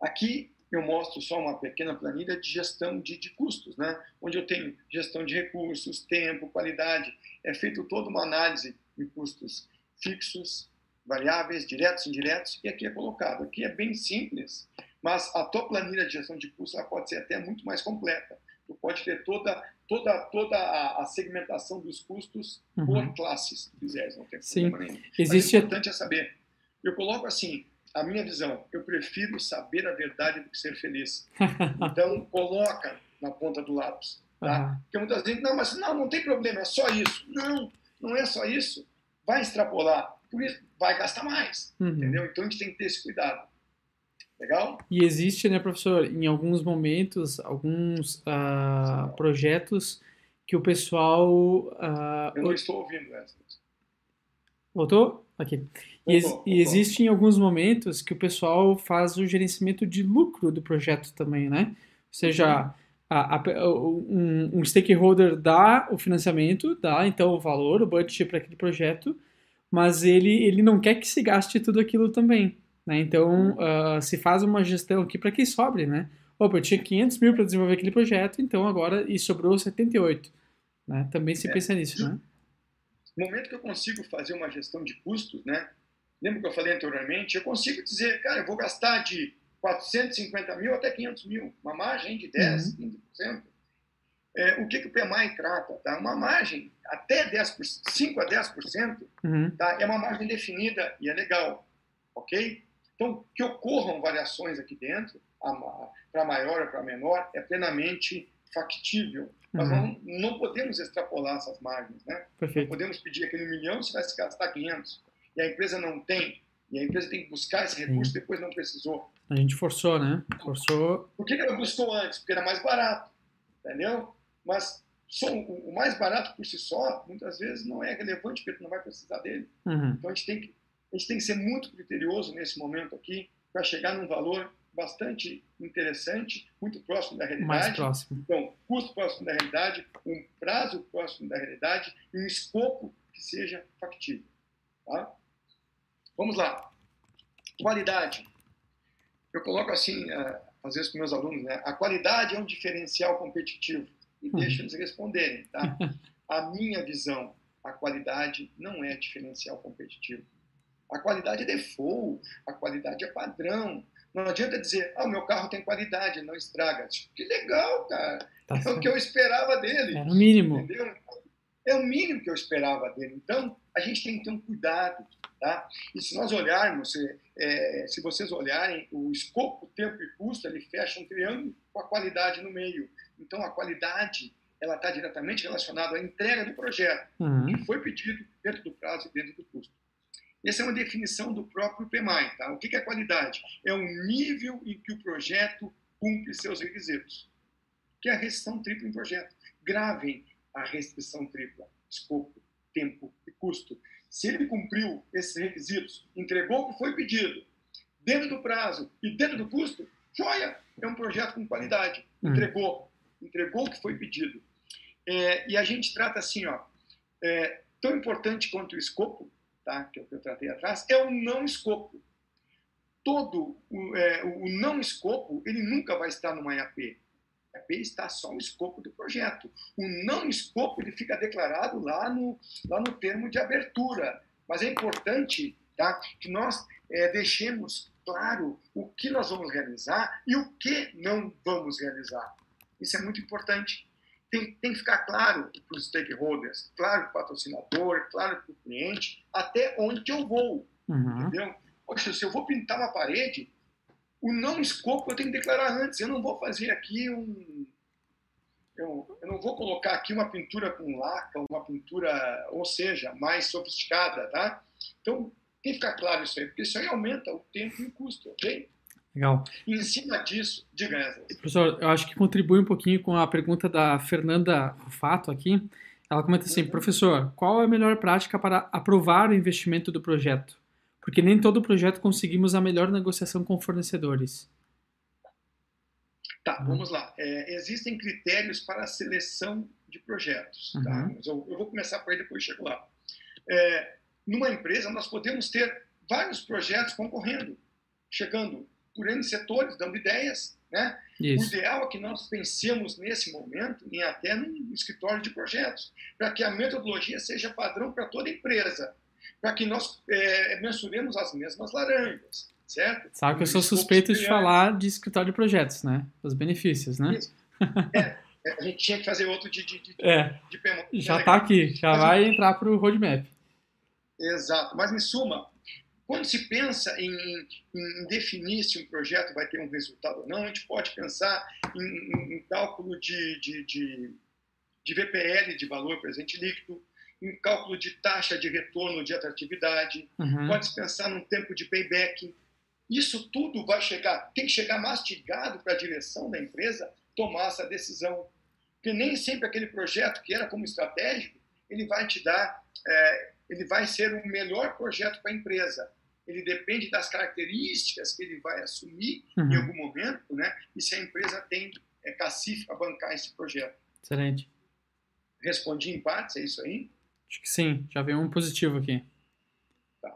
[SPEAKER 2] Aqui eu mostro só uma pequena planilha de gestão de, de, custos, né? onde eu tenho gestão de recursos, tempo, qualidade. É feito toda uma análise de custos fixos, variáveis, diretos, indiretos, e aqui é colocado. Aqui é bem simples, mas a tua planilha de gestão de custos pode ser até muito mais completa. Tu pode ter toda, toda, toda a, segmentação dos custos uhum. por classes, se quiseres, não tem
[SPEAKER 1] Sim.
[SPEAKER 2] problema nenhum.
[SPEAKER 1] Existe...
[SPEAKER 2] Mas o importante é saber. Eu coloco assim, a minha visão, eu prefiro saber a verdade do que ser feliz. [laughs] Então, coloca na ponta do lápis. Tá? Uhum. Porque muitas vezes, não, mas não, não tem problema, é só isso. Não, não é só isso. Vai extrapolar. Por isso, vai gastar mais. Uhum. Entendeu? Então, a gente tem que ter esse cuidado. Legal?
[SPEAKER 1] E existe, né, professor, em alguns momentos, alguns uh, projetos que o pessoal. Uh,
[SPEAKER 2] eu não estou ouvindo, Wesley.
[SPEAKER 1] Voltou? Aqui. E, ex e existe em alguns momentos que o pessoal faz o gerenciamento de lucro do projeto também, né? Ou seja, uhum. a, a, um, um, stakeholder dá o financiamento, dá então o valor, o budget para aquele projeto, mas ele, ele não quer que se gaste tudo aquilo também. Né? Então, uh, se faz uma gestão aqui para que sobre, né? Opa, eu tinha 500 mil para desenvolver aquele projeto, então agora e sobrou 78. Né? Também se é. pensa nisso, né?
[SPEAKER 2] No momento que eu consigo fazer uma gestão de custos, né? Lembra que eu falei anteriormente? Eu consigo dizer, cara, eu vou gastar de 450 mil até 500 mil, uma margem de 10, uhum. 15%. É, o que, que o PMI trata? Tá? Uma margem até 10%, 5% a 10%, uhum. tá? é uma margem definida e é legal, ok? Então, que ocorram variações aqui dentro, para maior ou para menor, é plenamente factível. Mas uhum. não, não podemos extrapolar essas margens, né?
[SPEAKER 1] Perfeito.
[SPEAKER 2] Não podemos pedir aquele milhão se vai se gastar 500. E a empresa não tem. E a empresa tem que buscar esse recurso Sim. depois não precisou.
[SPEAKER 1] A gente forçou, né? Forçou.
[SPEAKER 2] Por que ela buscou antes? Porque era mais barato. entendeu? Mas só, o, mais barato por si só, muitas vezes não é relevante porque tu não vai precisar dele.
[SPEAKER 1] Uhum.
[SPEAKER 2] Então a gente, tem que, a gente tem que ser muito criterioso nesse momento aqui para chegar num valor bastante interessante, muito próximo da realidade.
[SPEAKER 1] Mais próximo.
[SPEAKER 2] Então, custo próximo da realidade, um prazo próximo da realidade e um escopo que seja factível. Tá? Vamos lá. Qualidade. Eu coloco assim, uh, às vezes para meus alunos, né? a qualidade é um diferencial competitivo. E uhum. deixa eles responderem. Tá? [laughs] A minha visão, a qualidade não é diferencial competitivo. A qualidade é default, a qualidade é padrão. Não adianta dizer, ah, o meu carro tem qualidade, não estraga. Que legal, cara. Tá é o que eu esperava dele.
[SPEAKER 1] É o mínimo.
[SPEAKER 2] Entendeu? É o mínimo que eu esperava dele. Então, a gente tem que ter um cuidado. Tá? E se nós olharmos, se, é, se vocês olharem, o escopo, tempo e custo, ele fecha um triângulo com a qualidade no meio. Então, a qualidade ela está diretamente relacionada à entrega do projeto,
[SPEAKER 1] uhum.
[SPEAKER 2] que foi pedido dentro do prazo e dentro do custo. Essa é uma definição do próprio PMI. Tá? O que é qualidade? É o nível em que o projeto cumpre seus requisitos, que é a restrição tripla em projeto. Gravem a restrição tripla, escopo, tempo e custo. Se ele cumpriu esses requisitos, entregou o que foi pedido, dentro do prazo e dentro do custo, joia! É um projeto com qualidade. Hum. Entregou, entregou o que foi pedido. É, e a gente trata assim, ó, é, tão importante quanto o escopo, tá? que é o que eu tratei atrás, é o não escopo. Todo o, é, o não escopo, ele nunca vai estar numa IAP. A IAP está só o escopo do projeto. O não escopo, ele fica declarado lá no, lá no termo de abertura. Mas é importante tá, que nós é, deixemos claro o que nós vamos realizar e o que não vamos realizar. Isso é muito importante tem, tem que ficar claro para os stakeholders, claro para o patrocinador, claro para o cliente, até onde eu vou.
[SPEAKER 1] Uhum.
[SPEAKER 2] Entendeu? Poxa, se eu vou pintar uma parede, o não escopo eu tenho que declarar antes. Eu não vou fazer aqui um. Eu, eu não vou colocar aqui uma pintura com laca, uma pintura, ou seja, mais sofisticada, tá? Então, tem que ficar claro isso aí, porque isso aí aumenta o tempo e o custo, ok?
[SPEAKER 1] Legal.
[SPEAKER 2] Em cima disso, diga essa.
[SPEAKER 1] Professor, eu acho que contribui um pouquinho com a pergunta da Fernanda Rufato aqui. Ela comenta assim, uhum. professor, qual é a melhor prática para aprovar o investimento do projeto? Porque nem todo projeto conseguimos a melhor negociação com fornecedores.
[SPEAKER 2] Tá, uhum. vamos lá. É, existem critérios para a seleção de projetos. Tá?
[SPEAKER 1] Uhum.
[SPEAKER 2] Eu, eu, vou começar por aí, depois chego lá. É, numa empresa, nós podemos ter vários projetos concorrendo, chegando por N setores, dando ideias. Né?
[SPEAKER 1] Isso.
[SPEAKER 2] O ideal é que nós pensemos nesse momento em até num escritório de projetos, para que a metodologia seja padrão para toda empresa, para que nós é, mensuremos as mesmas laranjas, certo?
[SPEAKER 1] Sabe que eu sou suspeito de falar de escritório de projetos, né? Os benefícios, né?
[SPEAKER 2] É, é, a gente tinha que fazer outro de, de, de,
[SPEAKER 1] é,
[SPEAKER 2] de
[SPEAKER 1] Já está aqui, já Mas, vai entrar para o roadmap.
[SPEAKER 2] Exato. Mas, em suma, quando se pensa em, em, definir se um projeto vai ter um resultado ou não, a gente pode pensar em, em, em cálculo de, de, de, de, VPL, de valor presente líquido, em cálculo de taxa de retorno de atratividade,
[SPEAKER 1] uhum.
[SPEAKER 2] pode-se pensar num tempo de payback. Isso tudo vai chegar, tem que chegar mastigado para a direção da empresa tomar essa decisão. Porque nem sempre aquele projeto que era como estratégico, ele vai te dar, é, ele vai ser o melhor projeto para a empresa ele depende das características que ele vai assumir
[SPEAKER 1] uhum.
[SPEAKER 2] em algum momento, né? E se a empresa tem é, cacife para bancar esse projeto.
[SPEAKER 1] Excelente.
[SPEAKER 2] Respondi em partes, é isso aí?
[SPEAKER 1] Acho que sim, já veio um positivo aqui.
[SPEAKER 2] Tá.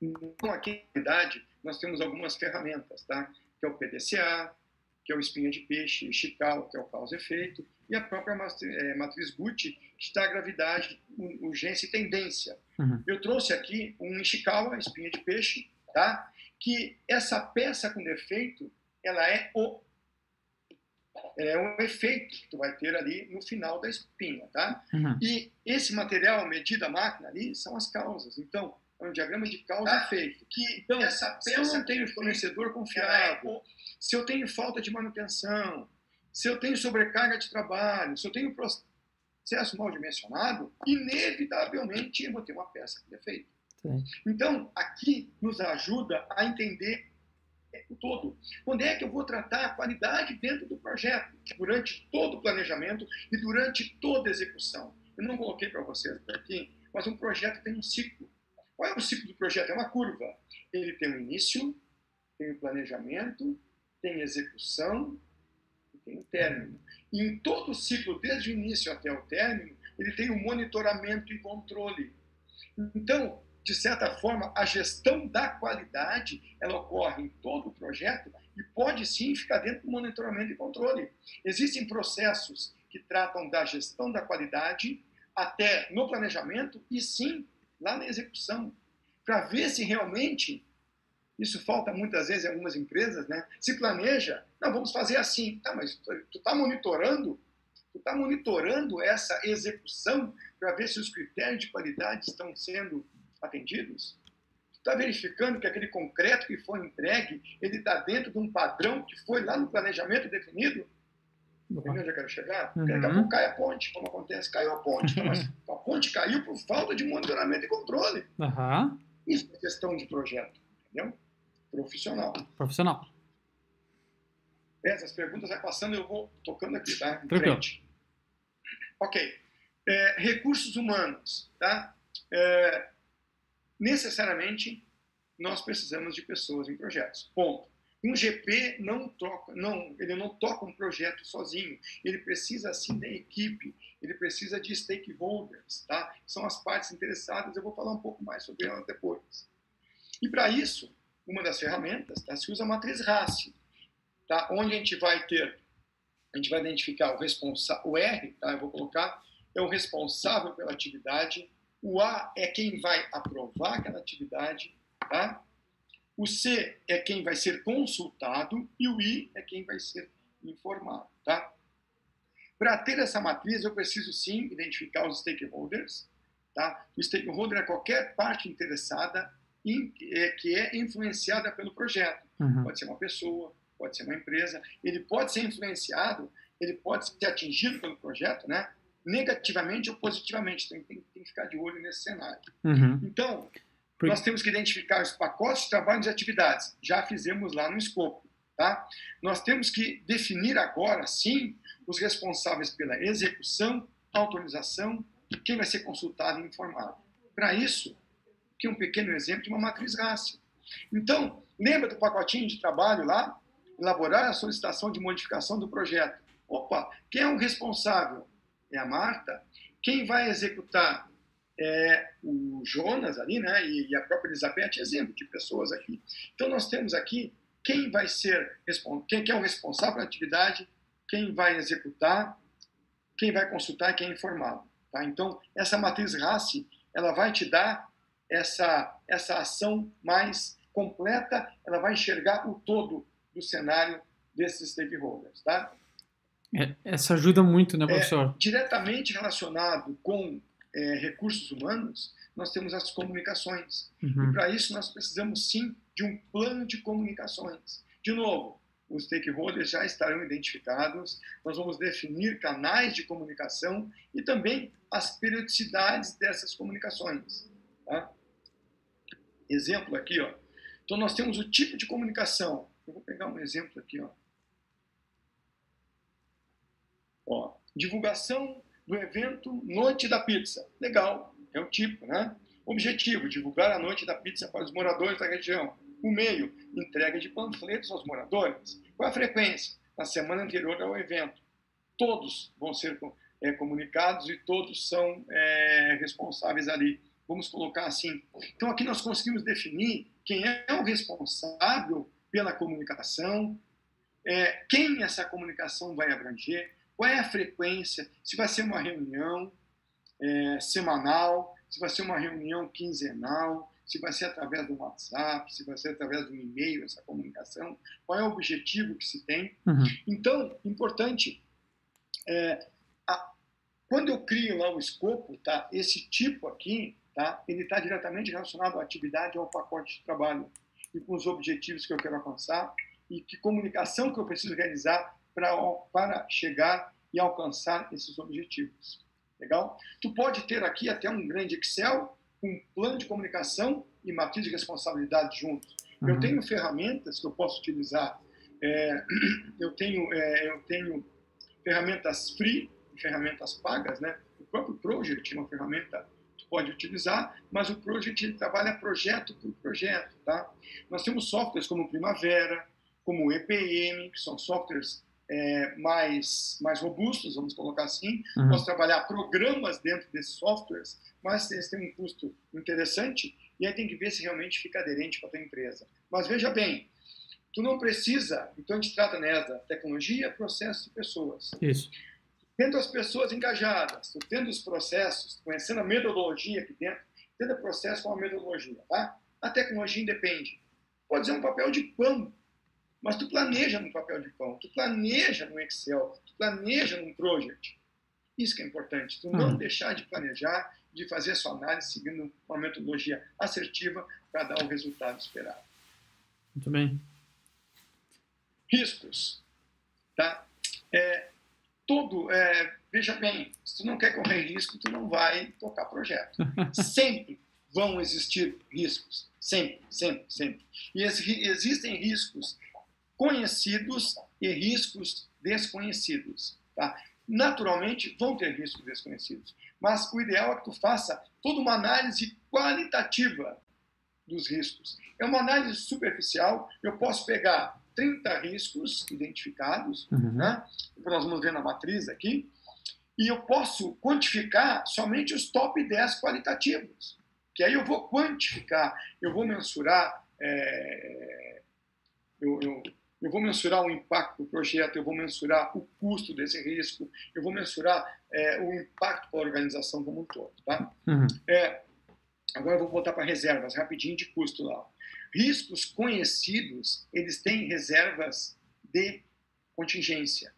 [SPEAKER 2] Então, aqui, na verdade, nós temos algumas ferramentas, tá? Que é o PDCA, que é o espinha de peixe, Chical, que é o causa-efeito, e a própria é, matriz Gucci, que está a gravidade, urgência e tendência.
[SPEAKER 1] Uhum.
[SPEAKER 2] Eu trouxe aqui um Ishikawa, espinha de peixe, tá? que essa peça com defeito, ela é o é um efeito que tu vai ter ali no final da espinha, tá?
[SPEAKER 1] Uhum.
[SPEAKER 2] E esse material medido a máquina ali são as causas. Então, um diagrama de causa e efeito. Que, então, essa peça se eu não tenho fornecedor confiável, é se eu tenho falta de manutenção, se eu tenho sobrecarga de trabalho, se eu tenho processo mal dimensionado, inevitavelmente eu vou ter uma peça com defeito.
[SPEAKER 1] Sim.
[SPEAKER 2] Então, aqui nos ajuda a entender o todo. Quando é que eu vou tratar a qualidade dentro do projeto, durante todo o planejamento e durante toda a execução. Eu não coloquei para vocês aqui, mas um projeto tem um ciclo. Qual é o ciclo do projeto? É uma curva. Ele tem um início, tem o planejamento, tem execução e tem o término. E em todo o ciclo, desde o início até o término, ele tem o um monitoramento e controle. Então, de certa forma, a gestão da qualidade ela ocorre em todo o projeto e pode sim ficar dentro do monitoramento e controle. Existem processos que tratam da gestão da qualidade até no planejamento e sim lá na execução, para ver se realmente isso falta muitas vezes em algumas empresas, né? Se planeja, não, vamos fazer assim. Tá, mas tu está monitorando? Tu está monitorando essa execução para ver se os critérios de qualidade estão sendo atendidos? Está verificando que aquele concreto que foi entregue, ele está dentro de um padrão que foi lá no planejamento definido? Entendeu onde eu quero chegar? Uhum. Daqui a pouco cai a ponte, como acontece, caiu a ponte. Então, [laughs] mas a ponte caiu por falta de monitoramento e controle.
[SPEAKER 1] Uhum.
[SPEAKER 2] Isso é questão de projeto, entendeu? Profissional.
[SPEAKER 1] Profissional.
[SPEAKER 2] Essas perguntas vai passando, eu vou tocando aqui, tá?
[SPEAKER 1] Em Tranquilo. frente.
[SPEAKER 2] Ok. É, recursos humanos, tá? É, necessariamente nós precisamos de pessoas em projetos. Ponto. Um GP não toca, não, ele não toca um projeto sozinho. Ele precisa assim da equipe, ele precisa de stakeholders, tá? São as partes interessadas. Eu vou falar um pouco mais sobre elas depois. E para isso, uma das ferramentas, tá? Se usa a matriz RACE, tá? Onde a gente vai ter, a gente vai identificar o responsável, o R, tá? Eu vou colocar é o responsável pela atividade o A é quem vai aprovar aquela atividade, tá? O C é quem vai ser consultado e o I é quem vai ser informado, tá? Para ter essa matriz, eu preciso sim identificar os stakeholders, tá? O stakeholder é qualquer parte interessada em, é, que é influenciada pelo projeto. Uhum. Pode ser uma pessoa, pode ser uma empresa, ele pode ser influenciado, ele pode ser atingido pelo projeto, né? negativamente ou positivamente. Tem, tem, tem que ficar de olho nesse cenário.
[SPEAKER 1] Uhum.
[SPEAKER 2] Então. Nós temos que identificar os pacotes de trabalho e atividades. Já fizemos lá no escopo. Tá? Nós temos que definir agora, sim, os responsáveis pela execução, autorização e quem vai ser consultado e informado. Para isso, aqui um pequeno exemplo de uma matriz RACE. Então, lembra do pacotinho de trabalho lá? Elaborar a solicitação de modificação do projeto. Opa, quem é o responsável? é a Marta, quem vai executar é o Jonas ali, né, e a própria Elizabeth, exemplo de pessoas aqui. Então nós temos aqui quem vai ser, quem é o responsável pela atividade, quem vai executar, quem vai consultar e quem é informado. Tá? Então essa matriz RACE, ela vai te dar essa, essa ação mais completa, ela vai enxergar o todo do cenário desses stakeholders. Tá?
[SPEAKER 1] É, essa ajuda muito, né, professor?
[SPEAKER 2] É, diretamente relacionado com é, recursos humanos, nós temos as comunicações. Uhum. E para isso nós precisamos sim de um plano de comunicações. De novo, os stakeholders já estarão identificados, nós vamos definir canais de comunicação e também as periodicidades dessas comunicações. Tá? Exemplo aqui, ó. Então nós temos o tipo de comunicação. Eu vou pegar um exemplo aqui, ó. Ó, divulgação do evento Noite da Pizza. Legal, é o tipo, né? Objetivo: divulgar a Noite da Pizza para os moradores da região. O meio: entrega de panfletos aos moradores. Qual a frequência? Na semana anterior ao evento. Todos vão ser é, comunicados e todos são é, responsáveis ali. Vamos colocar assim. Então, aqui nós conseguimos definir quem é o responsável pela comunicação, é, quem essa comunicação vai abranger, qual é a frequência, se vai ser uma reunião é, semanal, se vai ser uma reunião quinzenal, se vai ser através do WhatsApp, se vai ser através do e-mail, essa comunicação, qual é o objetivo que se tem.
[SPEAKER 1] Uhum.
[SPEAKER 2] Então, importante, é, a, quando eu crio lá o escopo, tá, esse tipo aqui, tá, ele está diretamente relacionado à atividade, ao pacote de trabalho e com os objetivos que eu quero alcançar e que comunicação que eu preciso realizar pra, para chegar e alcançar esses objetivos. Legal? Tu pode ter aqui até um grande Excel, um plano de comunicação e matriz de responsabilidade juntos. Uhum. Eu tenho ferramentas que eu posso utilizar. É, [clears throat] eu, tenho, é, eu tenho ferramentas free e ferramentas pagas, né? O próprio Project é uma ferramenta que pode utilizar, mas o Project ele trabalha projeto por projeto, tá? Nós temos softwares como Primavera, como EPM, que são softwares é, mais, mais robustos, vamos colocar assim. Uhum. Posso trabalhar programas dentro desses softwares, mas eles têm um custo interessante e aí tem que ver se realmente fica aderente para a tua empresa. Mas veja bem, tu não precisa, então a gente trata nessa tecnologia, processo e pessoas.
[SPEAKER 1] Isso.
[SPEAKER 2] Tendo as pessoas engajadas, tendo os processos, conhecendo a metodologia aqui dentro, tendo o processo com a metodologia, tá? A tecnologia independe. Pode ser um papel de pão mas tu planeja no papel de pão, tu planeja no Excel, tu planeja num project. Isso que é importante, tu não uhum. deixar de planejar, de fazer a sua análise seguindo uma metodologia assertiva para dar o resultado esperado.
[SPEAKER 1] Muito bem.
[SPEAKER 2] Riscos. Tá? É, todo, é, veja bem, se tu não quer correr risco, tu não vai tocar projeto. [laughs] Sempre vão existir riscos. Sempre, sempre, sempre. E existem riscos conhecidos e riscos desconhecidos. Tá? Naturalmente, vão ter riscos desconhecidos, mas o ideal é que tu faça toda uma análise qualitativa dos riscos. É uma análise superficial, eu posso pegar 30 riscos identificados, uhum. né? nós vamos ver na matriz aqui, e eu posso quantificar somente os top 10 qualitativos, que aí eu vou quantificar, eu vou mensurar, é, eu, eu eu vou mensurar o impacto do projeto, eu vou mensurar o custo desse risco, eu vou mensurar é, o impacto para a organização como um todo. Tá? Uhum. É, agora eu vou voltar para reservas, rapidinho de custo lá. Riscos conhecidos, eles têm reservas de contingência.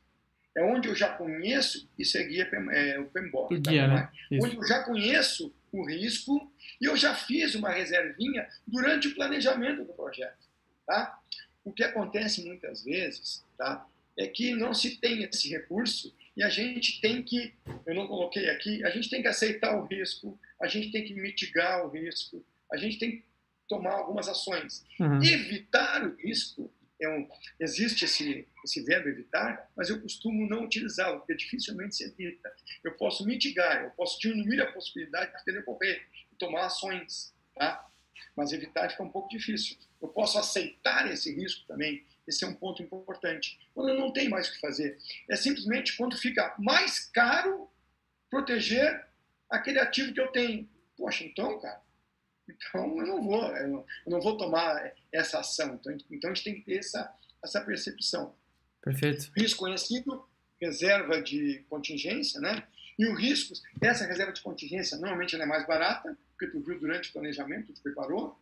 [SPEAKER 2] É onde eu já conheço, isso é guia é, o PMBOK.
[SPEAKER 1] Tá? Guia, né?
[SPEAKER 2] Onde eu já conheço o risco e eu já fiz uma reservinha durante o planejamento do projeto. Tá? O que acontece muitas vezes tá, é que não se tem esse recurso e a gente tem que, eu não coloquei aqui, a gente tem que aceitar o risco, a gente tem que mitigar o risco, a gente tem que tomar algumas ações. Uhum. Evitar o risco, é um, existe esse, esse verbo evitar, mas eu costumo não utilizá-lo, porque dificilmente se evita. Eu posso mitigar, eu posso diminuir a possibilidade de ele ocorrer e tomar ações. Tá? mas evitar fica um pouco difícil. Eu posso aceitar esse risco também, esse é um ponto importante. Quando eu não tenho mais o que fazer, é simplesmente quando fica mais caro proteger aquele ativo que eu tenho. Poxa, então, cara, então eu não vou, eu não vou tomar essa ação. Então, então a gente tem que ter essa, essa percepção.
[SPEAKER 1] Perfeito.
[SPEAKER 2] Risco conhecido, reserva de contingência, né? E o risco, essa reserva de contingência normalmente ela é mais barata, porque tu viu durante o planejamento, tu preparou.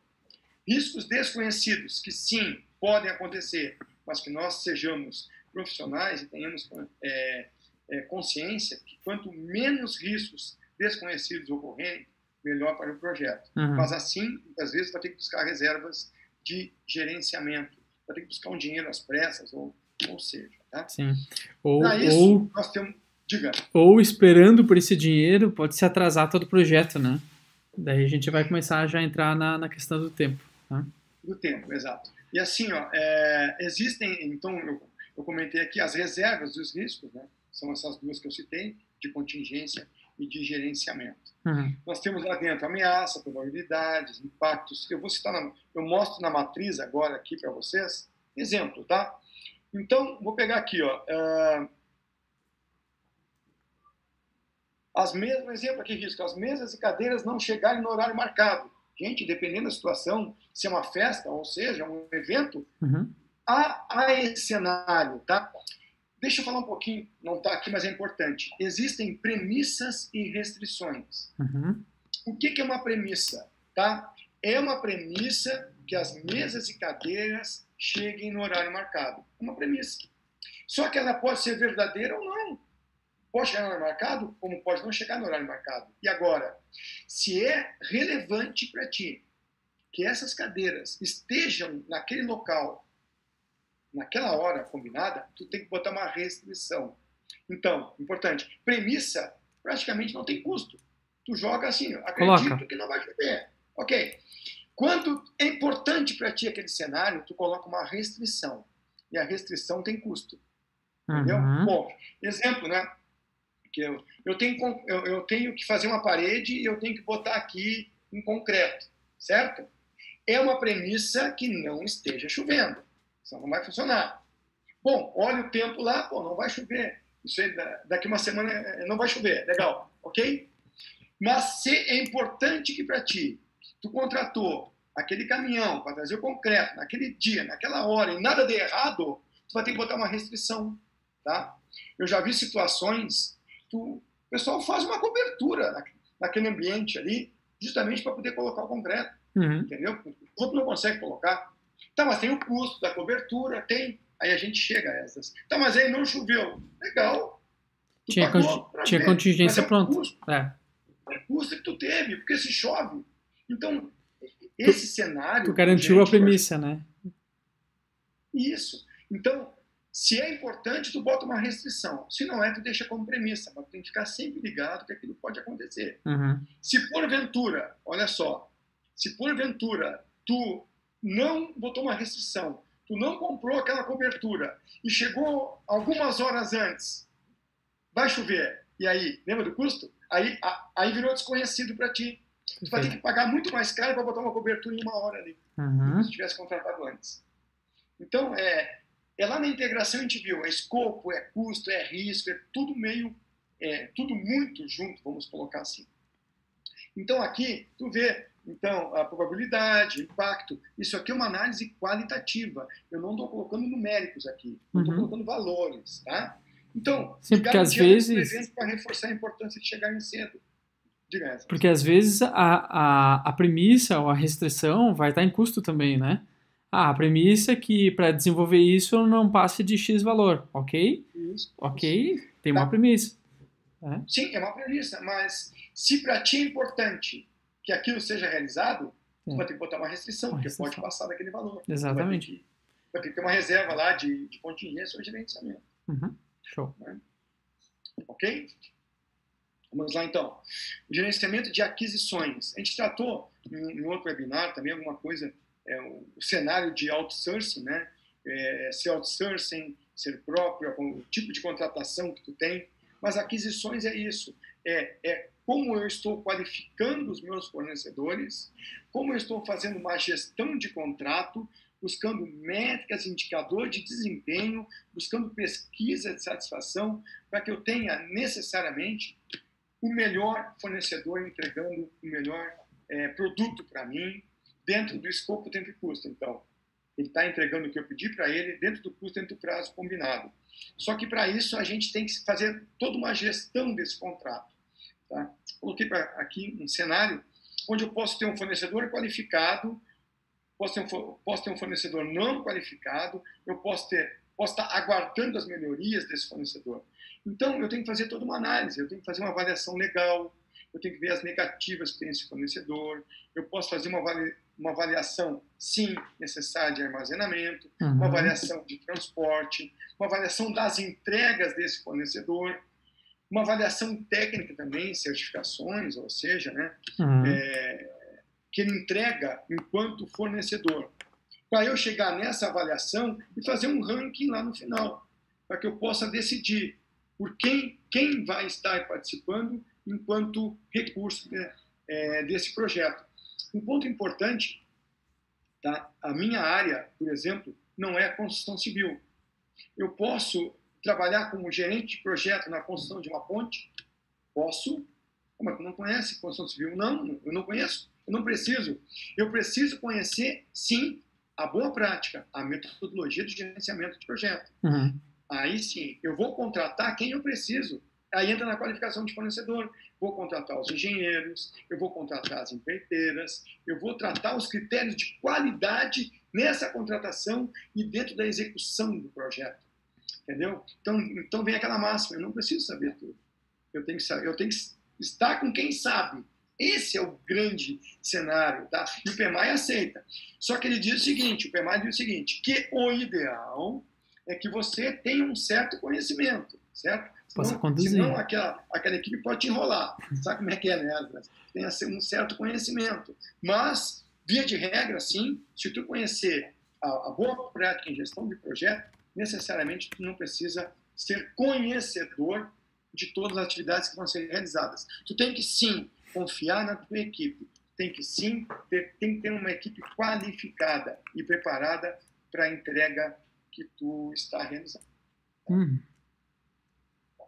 [SPEAKER 2] Riscos desconhecidos, que sim, podem acontecer, mas que nós sejamos profissionais e tenhamos é, é, consciência que quanto menos riscos desconhecidos ocorrerem, melhor para o projeto. Uhum. Mas assim, muitas vezes, vai ter que buscar reservas de gerenciamento, vai ter que buscar um dinheiro às pressas, ou, ou seja. Tá?
[SPEAKER 1] Sim. Ou,
[SPEAKER 2] isso,
[SPEAKER 1] ou,
[SPEAKER 2] nós temos. Diga.
[SPEAKER 1] Ou esperando por esse dinheiro, pode se atrasar todo o projeto, né? Daí a gente vai começar já a entrar na, na questão do tempo. Tá?
[SPEAKER 2] Do tempo, exato. E assim, ó, é, existem, então, eu, eu, comentei aqui as reservas dos riscos, né? São essas duas que eu citei, de contingência e de gerenciamento. Uhum. Nós temos lá dentro ameaça, probabilidades, impactos. Eu vou citar, na, eu mostro na matriz agora aqui para vocês, exemplo, tá? Então, vou pegar aqui, ó. Uh, as mesmas, exemplo aqui, risco, as mesas e cadeiras não chegarem no horário marcado. Gente, dependendo da situação, se é uma festa, ou seja, um evento, uhum. há, há esse cenário, tá? Deixa eu falar um pouquinho, não está aqui, mas é importante. Existem premissas e restrições. Uhum. O que, que é uma premissa? Tá? É uma premissa que as mesas e cadeiras cheguem no horário marcado. É uma premissa. Só que ela pode ser verdadeira ou não pode chegar no horário marcado, como pode não chegar no horário marcado. E agora, se é relevante para ti que essas cadeiras estejam naquele local, naquela hora combinada, tu tem que botar uma restrição. Então, importante, premissa praticamente não tem custo. Tu joga assim, acredito Coloca. que não vai chover. Ok. Quando é importante para ti aquele cenário, tu coloca uma restrição. E a restrição tem custo. Entendeu?
[SPEAKER 1] Uhum.
[SPEAKER 2] Bom, exemplo, né? Que eu, eu, tenho, eu, eu tenho que fazer uma parede e eu tenho que botar aqui em concreto, certo? É uma premissa que não esteja chovendo, senão não vai funcionar. Bom, olha o tempo lá, pô, não vai chover. Isso aí, daqui uma semana eh, não vai chover, legal, ok? Mas se é importante que para ti, tu contratou aquele caminhão para trazer o concreto naquele dia, naquela hora, e nada de errado, tu vai ter que botar uma restrição, tá? Eu já vi situações, tu, o pessoal faz uma cobertura naquele ambiente ali, justamente para poder colocar o concreto,
[SPEAKER 1] uhum.
[SPEAKER 2] entendeu? O outro não consegue colocar. Tá, mas tem o custo da cobertura, tem. Aí a gente chega a essas. Tá, mas aí não choveu. Legal.
[SPEAKER 1] Tu tinha, tinha contingência
[SPEAKER 2] é
[SPEAKER 1] pronta.
[SPEAKER 2] Custo.
[SPEAKER 1] É.
[SPEAKER 2] é custo que tu teve, porque se chove. Então, esse tu, cenário.
[SPEAKER 1] Tu garantiu a premissa, né?
[SPEAKER 2] Isso. Então, se é importante, tu bota uma restrição. Se não é, tu deixa como premissa. Mas tu tem que ficar sempre ligado que aquilo pode acontecer.
[SPEAKER 1] Uhum.
[SPEAKER 2] Se porventura, olha só, se porventura tu não botou uma restrição, tu não comprou aquela cobertura e chegou algumas horas antes, vai chover. E aí, lembra do custo? Aí, a, aí virou desconhecido para ti. Tu vai ter que pagar muito mais caro para botar uma cobertura em uma hora ali,
[SPEAKER 1] uhum.
[SPEAKER 2] se tivesse contratado antes. Então, é, é lá na integração a gente viu, é escopo, é custo, é risco, é tudo meio, é, tudo muito junto, vamos colocar assim. Então aqui, tu vê, então, a probabilidade, impacto, isso aqui é uma análise qualitativa. Eu não estou colocando numéricos aqui, eu estou
[SPEAKER 1] Uhum.
[SPEAKER 2] colocando valores, tá? Então,
[SPEAKER 1] Sim, porque às vezes-
[SPEAKER 2] para reforçar a importância de chegar em cedo. Diga essa.
[SPEAKER 1] Porque às vezes a, a, a premissa ou a restrição vai estar em custo também, né? Ah, a premissa é que para desenvolver isso não passe de X valor, ok?
[SPEAKER 2] Isso.
[SPEAKER 1] Ok, tem
[SPEAKER 2] Tá.
[SPEAKER 1] uma premissa.
[SPEAKER 2] Sim, é uma premissa, mas se para ti é importante que aquilo seja realizado,
[SPEAKER 1] É.
[SPEAKER 2] vai ter que botar uma restrição,
[SPEAKER 1] Uma
[SPEAKER 2] porque
[SPEAKER 1] restrição.
[SPEAKER 2] pode passar daquele valor.
[SPEAKER 1] Exatamente.
[SPEAKER 2] Vai ter, que, vai ter que ter uma reserva lá de, de contingência ou gerenciamento.
[SPEAKER 1] Uhum. Show.
[SPEAKER 2] Ok? Vamos lá então. O gerenciamento de aquisições. A gente tratou em, em outro webinar também alguma coisa, é, o, cenário de outsourcing, né? É, ser outsourcing, ser próprio, o tipo de contratação que tu tem. Mas aquisições é isso. É, é como eu estou qualificando os meus fornecedores, como eu estou fazendo uma gestão de contrato, buscando métricas, indicadores de desempenho, buscando pesquisa de satisfação, para que eu tenha necessariamente o melhor fornecedor entregando o melhor é, produto para mim, dentro do escopo tempo e custo. Então, ele está entregando o que eu pedi para ele, dentro do custo, dentro do prazo combinado. Só que para isso a gente tem que fazer toda uma gestão desse contrato. Tá? Coloquei pra, aqui um cenário onde eu posso ter um fornecedor qualificado, posso ter um, posso ter um fornecedor não qualificado, eu posso ter posso estar aguardando as melhorias desse fornecedor. Então, eu tenho que fazer toda uma análise, eu tenho que fazer uma avaliação legal, eu tenho que ver as negativas que tem esse fornecedor, eu posso fazer uma, uma avaliação, sim, necessária de armazenamento,
[SPEAKER 1] Uhum.
[SPEAKER 2] uma avaliação de transporte, uma avaliação das entregas desse fornecedor, uma avaliação técnica também, certificações, ou seja, né,
[SPEAKER 1] Uhum.
[SPEAKER 2] é, que ele entrega enquanto fornecedor. Para eu chegar nessa avaliação e fazer um ranking lá no final, para que eu possa decidir por quem, quem vai estar participando enquanto recurso né, é, desse projeto. Um ponto importante, tá? a minha área, por exemplo, não é a construção civil. Eu posso trabalhar como gerente de projeto na construção de uma ponte? Posso. Mas tu não conhece construção civil? Não, eu não conheço. Eu não preciso. Eu preciso conhecer, sim, a boa prática, a metodologia de gerenciamento de projeto.
[SPEAKER 1] Uhum.
[SPEAKER 2] Aí sim, eu vou contratar quem eu preciso. Aí entra na qualificação de fornecedor. Vou contratar os engenheiros, eu vou contratar as empreiteiras, eu vou tratar os critérios de qualidade nessa contratação e dentro da execução do projeto. Entendeu? Então, então vem aquela máxima, eu não preciso saber tudo. Eu tenho que, saber, eu tenho que estar com quem sabe. Esse é o grande cenário, tá? E o PMI aceita. Só que ele diz o seguinte, o PMI diz o seguinte, que o ideal é que você tenha um certo conhecimento, certo? Senão,
[SPEAKER 1] conduzir.
[SPEAKER 2] senão aquela, aquela equipe pode te enrolar. Sabe como é que é, né? Tenha um certo conhecimento. Mas via de regra, sim, se tu conhecer a, a boa prática em gestão de projeto, necessariamente tu não precisa ser conhecedor de todas as atividades que vão ser realizadas. Tu tem que sim confiar na tua equipe, tem que sim ter, tem que ter uma equipe qualificada e preparada para a entrega que tu está realizando.
[SPEAKER 1] Uhum.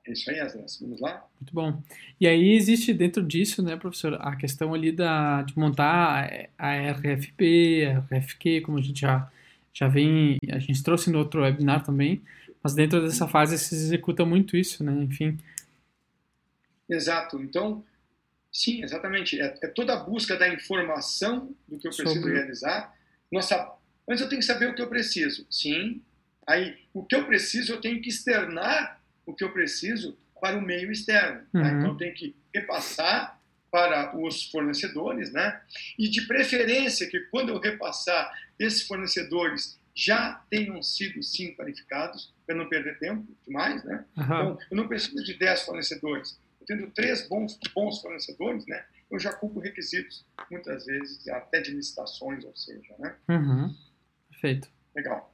[SPEAKER 2] É isso aí, Aslas. Vamos lá?
[SPEAKER 1] Muito bom. E aí existe dentro disso, né, professor, a questão ali da, de montar a RFP, a RFQ, como a gente já, já vem, a gente trouxe no outro webinar também, mas dentro dessa fase se executa muito isso, né, enfim.
[SPEAKER 2] Exato. Então, sim, exatamente. É, é toda a busca da informação do que eu preciso Sobre... realizar. Nossa, antes eu tenho que saber o que eu preciso. Sim. Aí, o que eu preciso, eu tenho que externar o que eu preciso para o meio externo. Tá? Uhum. Então, eu tenho que repassar para os fornecedores, né? E de preferência que quando eu repassar, esses fornecedores já tenham sido sim qualificados, para não perder tempo demais, né? Uhum. Então, eu não preciso de 10 fornecedores. Eu tendo três bons, bons fornecedores, né? Eu já cumpro requisitos, muitas vezes, até de licitações, ou seja, né?
[SPEAKER 1] Uhum. Perfeito.
[SPEAKER 2] Legal.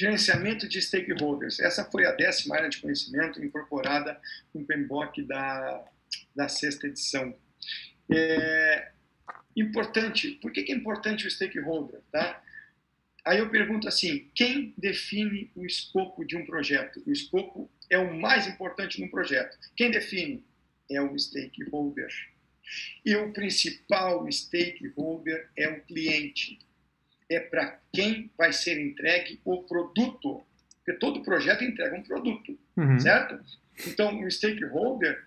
[SPEAKER 2] Gerenciamento de stakeholders. Essa foi a décima área de conhecimento incorporada no PMBOK da, da sexta edição. É importante, por que, que é importante o stakeholder? Tá? Aí eu pergunto assim, quem define o escopo de um projeto? O escopo é o mais importante no projeto. Quem define? É o stakeholder. E o principal stakeholder é o cliente é para quem vai ser entregue o produto. Porque todo projeto entrega um produto, uhum. certo? Então, o stakeholder,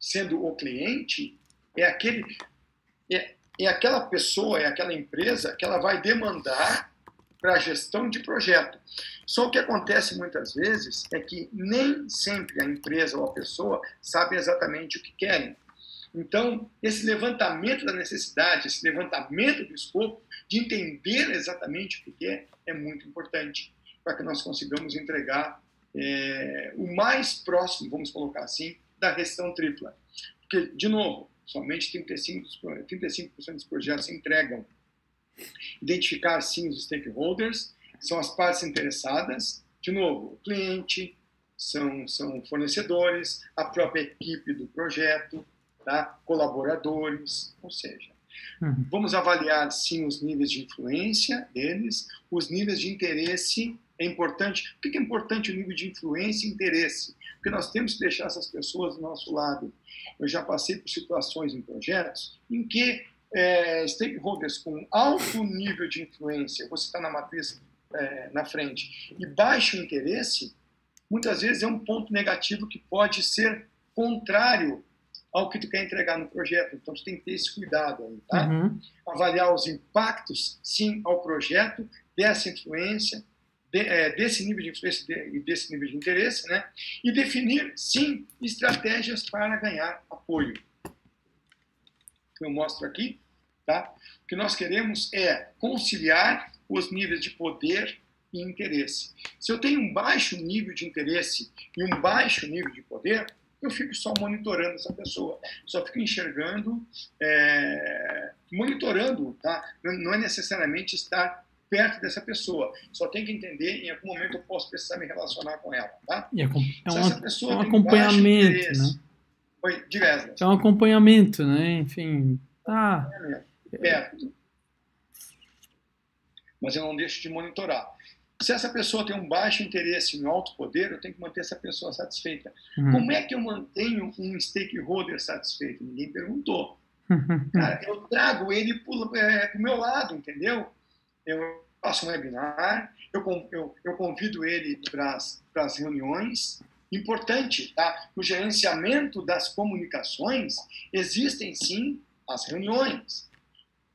[SPEAKER 2] sendo o cliente, é aquele é, é aquela pessoa, é aquela empresa que ela vai demandar para a gestão de projeto. Só o que acontece muitas vezes é que nem sempre a empresa ou a pessoa sabe exatamente o que querem. Então, esse levantamento da necessidade, esse levantamento do escopo, de entender exatamente o que é, é muito importante para que nós consigamos entregar é, o mais próximo, vamos colocar assim, da gestão tripla. Porque, de novo, somente 35%, 35 dos projetos se entregam. Identificar, sim, os stakeholders, são as partes interessadas, de novo, o cliente, são, são fornecedores, a própria equipe do projeto, tá? colaboradores, ou seja, uhum. vamos avaliar sim os níveis de influência deles, os níveis de interesse. É importante. Por que é importante o nível de influência e interesse? Porque nós temos que deixar essas pessoas do nosso lado. Eu já passei por situações em projetos em que é, stakeholders com alto nível de influência, você está na matriz é, na frente, e baixo interesse, muitas vezes é um ponto negativo que pode ser contrário ao que tu quer entregar no projeto. Então, tu tem que ter esse cuidado aí, tá? Uhum. Avaliar os impactos, sim, ao projeto, dessa influência, de, é, desse nível de influência e de, desse nível de interesse, né? E definir, sim, estratégias para ganhar apoio. Que eu mostro aqui, tá? O que nós queremos é conciliar os níveis de poder e interesse. Se eu tenho um baixo nível de interesse e um baixo nível de poder, eu fico só monitorando essa pessoa, só fico enxergando, é, monitorando, tá? Não é necessariamente estar perto dessa pessoa, só tem que entender em algum momento eu posso precisar me relacionar com ela, tá?
[SPEAKER 1] É, é um, é um acompanhamento, né?
[SPEAKER 2] Oi,
[SPEAKER 1] É um acompanhamento, né? Enfim, tá.
[SPEAKER 2] Perto. Mas eu não deixo de monitorar. Se essa pessoa tem um baixo interesse em alto poder, eu tenho que manter essa pessoa satisfeita. Uhum. Como é que eu mantenho um stakeholder satisfeito? Ninguém perguntou. [laughs] Cara, eu trago ele para o é, meu lado, entendeu? Eu faço um webinar, eu, eu, eu convido ele para as reuniões. Importante, tá? No gerenciamento das comunicações, existem sim as reuniões.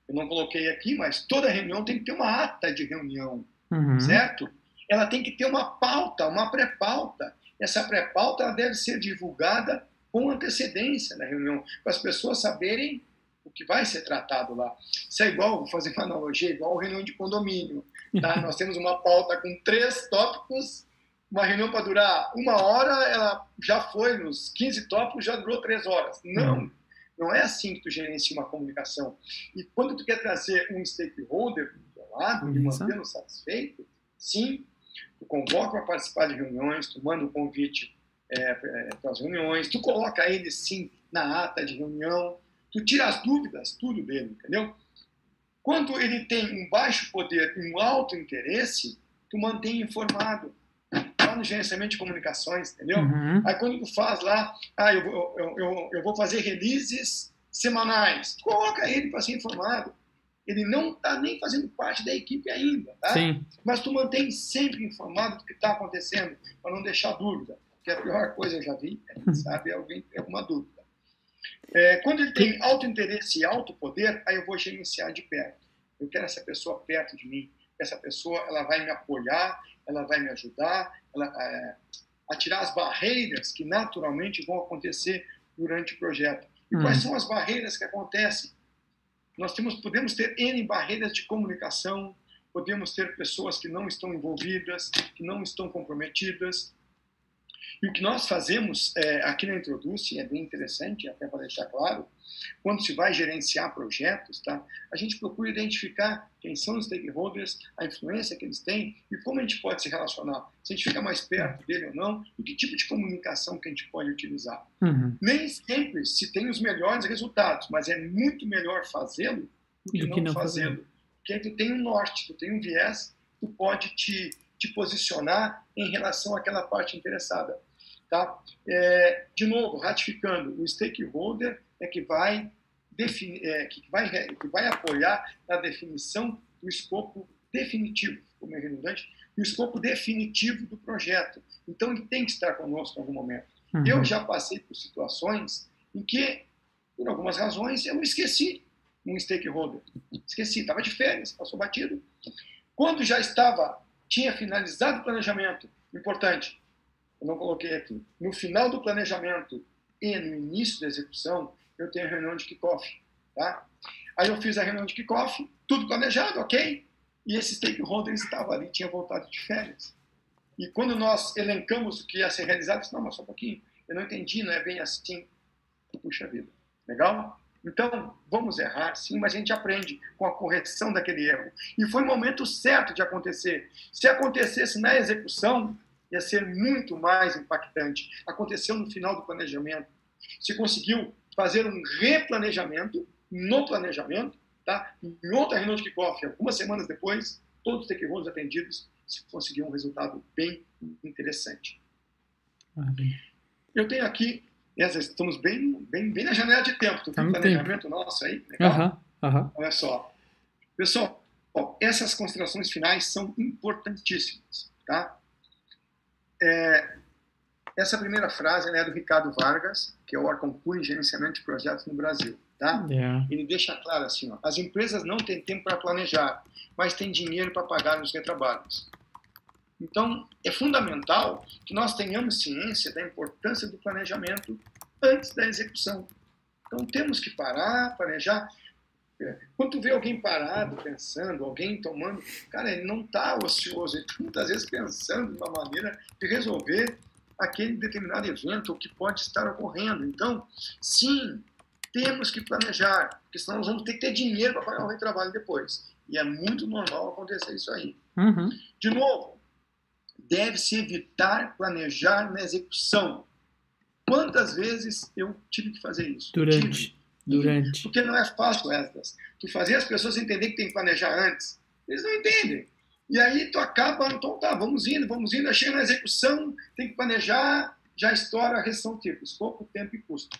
[SPEAKER 2] Eu não coloquei aqui, mas toda reunião tem que ter uma ata de reunião uhum. certo? Ela tem que ter uma pauta, uma pré-pauta. Essa pré-pauta deve ser divulgada com antecedência na reunião, para as pessoas saberem o que vai ser tratado lá. Isso é igual, vou fazer uma analogia, igual a reunião de condomínio. Tá? [laughs] Nós temos uma pauta com três tópicos, uma reunião para durar uma hora, ela já foi nos 15 tópicos, já durou três horas. Não. Não é assim que tu gerencia uma comunicação. E quando tu quer trazer um stakeholder lado e mantê-lo satisfeito, sim, tu convoca para participar de reuniões, tu manda o um convite é, é, para as reuniões, tu coloca ele sim na ata de reunião, tu tira as dúvidas, tudo dele, entendeu? Quando ele tem um baixo poder e um alto interesse, tu mantém informado. Lá no gerenciamento de comunicações, entendeu? Uhum. Aí quando tu faz lá, ah, eu, vou, eu, eu, eu vou fazer releases semanais, coloca ele para ser informado. Ele não está nem fazendo parte da equipe ainda, tá? Sim. Mas tu mantém sempre informado do que está acontecendo, para não deixar dúvida. Que a pior coisa eu já vi, é, [laughs] sabe, alguém tem alguma dúvida. É, quando ele tem alto interesse e alto poder, aí eu vou gerenciar de perto. Eu quero essa pessoa perto de mim. Essa pessoa ela vai me apoiar, ela vai me ajudar ela, é, a tirar as barreiras que naturalmente vão acontecer durante o projeto. E hum. quais são as barreiras que acontecem? Nós temos, podemos ter N barreiras de comunicação, podemos ter pessoas que não estão envolvidas, que não estão comprometidas, e o que nós fazemos é, aqui na Introduce é bem interessante, até para deixar claro, quando se vai gerenciar projetos, tá? a gente procura identificar quem são os stakeholders, a influência que eles têm e como a gente pode se relacionar. Se a gente fica mais perto dele ou não, e que tipo de comunicação que a gente pode utilizar. Uhum. Nem sempre se tem os melhores resultados, mas é muito melhor fazê-lo do que, do não, não fazê-lo. Porque aí tu tem um norte, tu tem um viés, tu pode te, te posicionar em relação àquela parte interessada. Tá? É, de novo, ratificando, o stakeholder é que vai, definir, é, que vai, que vai apoiar na definição do escopo definitivo, como é redundante, o escopo definitivo do projeto. Então, ele tem que estar conosco em algum momento. Uhum. Eu já passei por situações em que, por algumas razões, eu esqueci um stakeholder. Esqueci, estava de férias, passou batido. Quando já estava, tinha finalizado o planejamento, importante, eu não coloquei aqui. No final do planejamento e no início da execução, eu tenho a reunião de kickoff. Tá? Aí eu fiz a reunião de kickoff, tudo planejado, ok? E esse stakeholder estava ali, tinha voltado de férias. E quando nós elencamos o que ia ser realizado, eu disse, não, mas só um pouquinho, eu não entendi, não é bem assim. Puxa vida, legal? Então, vamos errar, sim, mas a gente aprende com a correção daquele erro. E foi o momento certo de acontecer. Se acontecesse na execução, ia ser muito mais impactante. Aconteceu no final do planejamento. Se conseguiu fazer um replanejamento no planejamento, tá? em outra reunião de kickoff, algumas semanas depois, todos os stakeholders atendidos, se conseguiu um resultado bem interessante. Eu tenho aqui, estamos bem, bem, bem na janela de tempo, tem um planejamento tempo. nosso aí, legal? Olha só. Pessoal, ó, essas considerações finais são importantíssimas, tá? É, essa primeira frase é do Ricardo Vargas, que é o puro em gerenciamento de projetos no Brasil. Tá? Yeah. Ele deixa claro assim: ó, as empresas não têm tempo para planejar, mas têm dinheiro para pagar os retrabalhos. Então, é fundamental que nós tenhamos ciência da importância do planejamento antes da execução. Então, temos que parar, planejar. Quando tu vê alguém parado, pensando, alguém tomando, cara, ele não está ocioso, ele está muitas vezes pensando de uma maneira de resolver aquele determinado evento que pode estar ocorrendo. Então, sim, temos que planejar, porque senão nós vamos ter que ter dinheiro para pagar o retrabalho depois. E é muito normal acontecer isso aí. Uhum. De novo, deve-se evitar planejar na execução. Quantas vezes eu tive que fazer isso?
[SPEAKER 1] Durante. Tive. Durante.
[SPEAKER 2] Porque não é fácil, essas. Tu fazer as pessoas entenderem que tem que planejar antes. Eles não entendem. E aí tu acaba, então tá, vamos indo, vamos indo, chega na execução, tem que planejar, já estoura a recessão tripla, escopo, tempo e custo.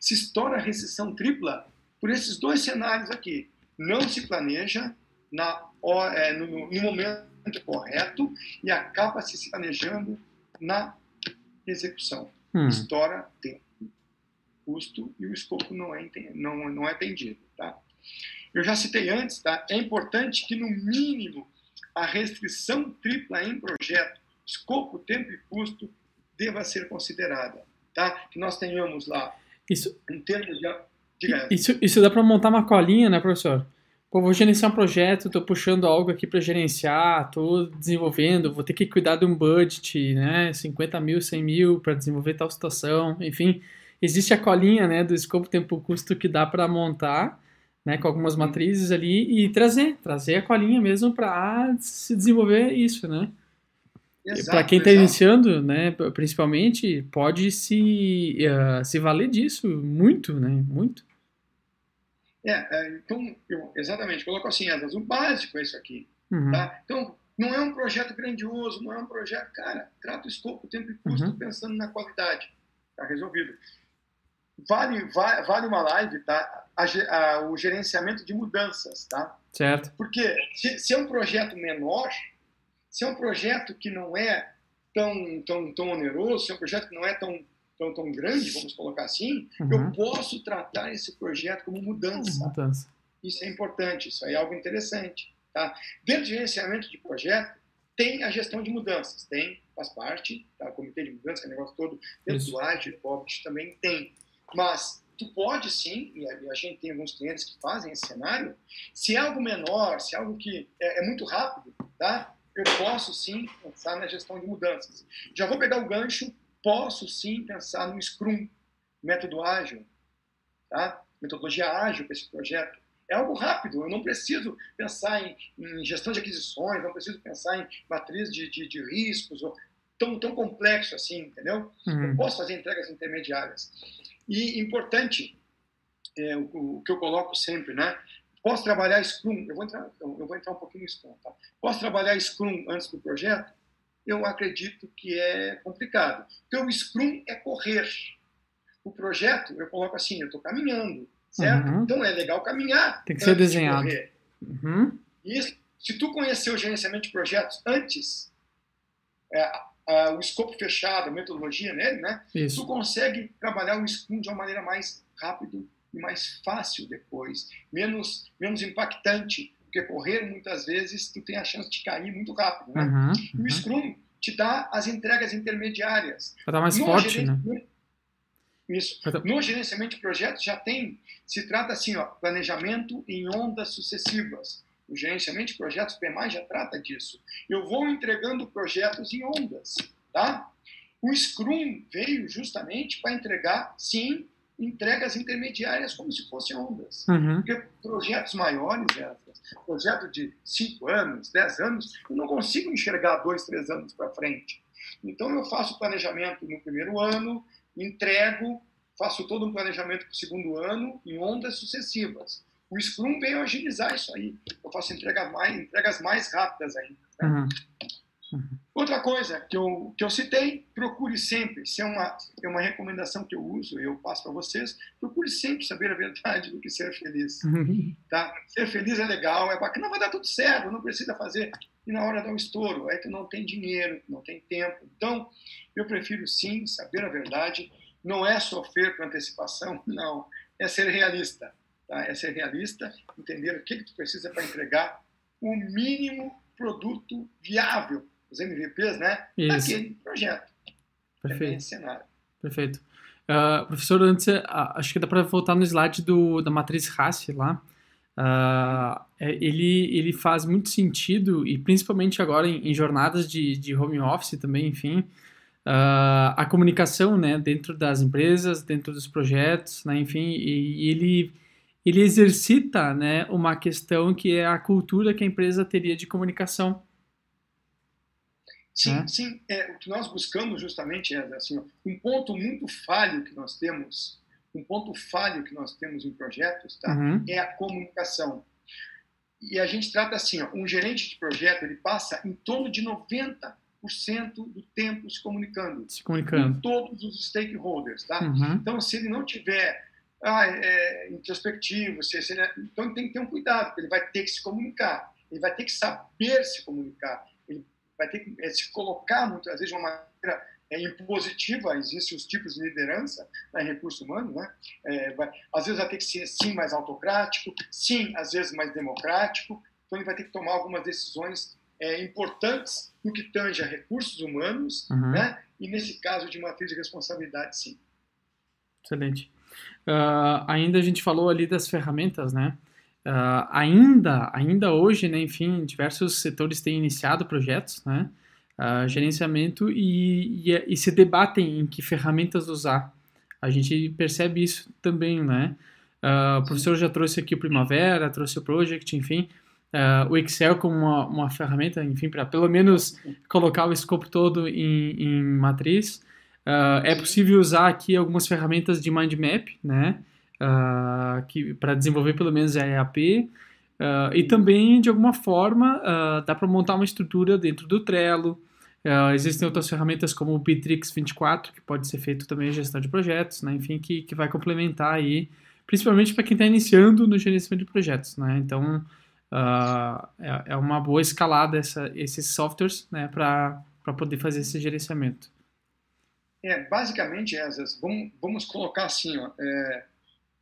[SPEAKER 2] Se estoura a recessão tripla, por esses dois cenários aqui, não se planeja na, é, no, no momento correto e acaba se planejando na execução. Hum. Estoura tempo custo e o escopo não é, não, não é atendido. Tá? Eu já citei antes, tá? é importante que, no mínimo, a restrição tripla em projeto, escopo, tempo e custo, deva ser considerada. Tá? Que nós tenhamos lá,
[SPEAKER 1] isso,
[SPEAKER 2] em termos de.
[SPEAKER 1] Isso, isso dá para montar uma colinha, né, professor? Pô, vou gerenciar um projeto, estou puxando algo aqui para gerenciar, estou desenvolvendo, vou ter que cuidar de um budget, né? 50 mil, 100 mil para desenvolver tal situação, enfim. Existe a colinha, né, do escopo tempo-custo que dá para montar, né, com algumas matrizes ali e trazer, trazer a colinha mesmo para se desenvolver isso, né? Para quem está iniciando, né, principalmente, pode se, uh, se valer disso muito, né, muito.
[SPEAKER 2] É, é então, eu, exatamente, coloco assim, o básico é isso aqui, uhum. tá? Então, não é um projeto grandioso, não é um projeto, cara, trata o escopo, tempo e custo uhum. pensando na qualidade, tá resolvido. Vale, vale, vale uma live, tá? A, a, o gerenciamento de mudanças, tá?
[SPEAKER 1] Certo.
[SPEAKER 2] Porque se, se, é um projeto menor, se é um projeto que não é tão, tão, tão oneroso, se é um projeto que não é tão, tão, tão grande, vamos colocar assim, uhum. eu posso tratar esse projeto como mudança.
[SPEAKER 1] mudança.
[SPEAKER 2] Isso é importante, isso é algo interessante. Tá? Dentro do gerenciamento de projeto, tem a gestão de mudanças, tem, faz parte, tá? o comitê de mudanças, que é o negócio todo, dentro Isso. do Agile, também tem. Mas tu pode sim, e a, gente tem alguns clientes que fazem esse cenário, se é algo menor, se é algo que é, é muito rápido, tá? eu posso sim pensar na gestão de mudanças. Já vou pegar o gancho, posso sim pensar no Scrum, método ágil, tá? metodologia ágil para esse projeto é algo rápido. Eu não preciso pensar em, em gestão de aquisições, não preciso pensar em matriz de, de, de riscos, tão, tão complexo assim, entendeu? Uhum. Eu posso fazer entregas intermediárias. E importante, é, o, o, que eu coloco sempre, né? Posso trabalhar Scrum, eu vou entrar, eu vou entrar um pouquinho no Scrum, tá? Posso trabalhar Scrum antes do projeto? Eu acredito que é complicado. Porque o Scrum é correr. O projeto, eu coloco assim, eu estou caminhando certo? Uhum. Então é legal caminhar.
[SPEAKER 1] Tem que ser desenhado. De
[SPEAKER 2] uhum. Isso. Se tu conhecer o gerenciamento de projetos antes, é, a, o escopo fechado, a metodologia nele, né? Isso. Tu consegue trabalhar o Scrum de uma maneira mais rápida e mais fácil depois, menos menos impactante, porque correr muitas vezes tu tem a chance de cair muito rápido, né? Uhum. E o uhum. Scrum te dá as entregas intermediárias.
[SPEAKER 1] Para dar mais no forte, né?
[SPEAKER 2] Isso. No gerenciamento de projetos já tem, se trata assim, ó, planejamento em ondas sucessivas. O gerenciamento de projetos PMI já trata disso. Eu vou entregando projetos em ondas, tá? O Scrum veio justamente para entregar, sim, entregas intermediárias como se fossem ondas. Uhum. Porque projetos maiores, projeto de 5 anos, 10 anos, eu não consigo enxergar dois, três anos para frente. Então eu faço planejamento no primeiro ano, entrego, faço todo um planejamento para o segundo ano em ondas sucessivas. O Scrum veio agilizar isso aí. Eu faço entregas mais, entregas mais rápidas ainda. Né? Uhum. Uhum. Outra coisa que eu, que eu citei, procure sempre, se é uma, é uma recomendação que eu uso, eu passo para vocês, procure sempre saber a verdade do que ser feliz. Uhum. Tá? Ser feliz é legal, é bacana, vai dar tudo certo, não precisa fazer. E na hora dá um estouro, é que não tem dinheiro, não tem tempo. Então, eu prefiro sim saber a verdade, não é sofrer com antecipação, [laughs] não, é ser realista. Tá? É ser realista, entender o que, que tu precisa para entregar o mínimo produto viável os MVPs, né? Isso. Daquele projeto.
[SPEAKER 1] Perfeito. cenário. Perfeito. Uh, professor, antes, uh, acho que dá para voltar no slide do, da matriz RACE lá. Uh, ele, ele faz muito sentido, e principalmente agora em, em jornadas de, de home office também, enfim, a comunicação né, dentro das empresas, dentro dos projetos, né, enfim, e, e, ele, ele exercita né, uma questão que é a cultura que a empresa teria de comunicação.
[SPEAKER 2] Sim, né? sim. É, o que nós buscamos justamente é assim, um ponto muito falho que nós temos, um ponto falho que nós temos em projetos, tá? Uhum. É a comunicação. E a gente trata assim, ó, um gerente de projeto ele passa em torno de 90% do tempo se comunicando,
[SPEAKER 1] se comunicando.
[SPEAKER 2] com todos os stakeholders, tá? Uhum. Então, se ele não tiver ah, é, introspectivo, se, se ele, então ele tem que ter um cuidado, porque ele vai ter que se comunicar, ele vai ter que saber se comunicar, vai ter que é, se colocar muitas vezes de uma maneira é, impositiva, existem os tipos de liderança né, em recurso humano, né? É, vai, às vezes vai ter que ser sim mais autocrático, sim às vezes mais democrático, então ele vai ter que tomar algumas decisões é, importantes no que tange a recursos humanos, uhum. né? E nesse caso de matriz de responsabilidade, sim.
[SPEAKER 1] Excelente. Uh, ainda a gente falou ali das ferramentas, né? Uh, ainda, ainda hoje, né, enfim, diversos setores têm iniciado projetos, né, uh, gerenciamento e, e, e, se debatem em que ferramentas usar. A gente percebe isso também, né? O professor já trouxe aqui o Primavera, trouxe o Project, enfim. Uh, o Excel como uma, uma ferramenta, enfim, para pelo menos colocar o escopo todo em, em matriz. Uh, é possível usar aqui algumas ferramentas de mind map, né? Uh, que para desenvolver pelo menos a EAP. Uh, e também, de alguma forma, dá para montar uma estrutura dentro do Trello. existem outras ferramentas como o Bitrix 24, que pode ser feito também a gestão de projetos, né? enfim, que, que vai complementar aí, principalmente para quem está iniciando no gerenciamento de projetos. Né? Então, é, é, uma boa escalada essa, esses softwares né? para poder fazer esse gerenciamento.
[SPEAKER 2] É, basicamente, essas, vamos, vamos colocar assim, ó, é,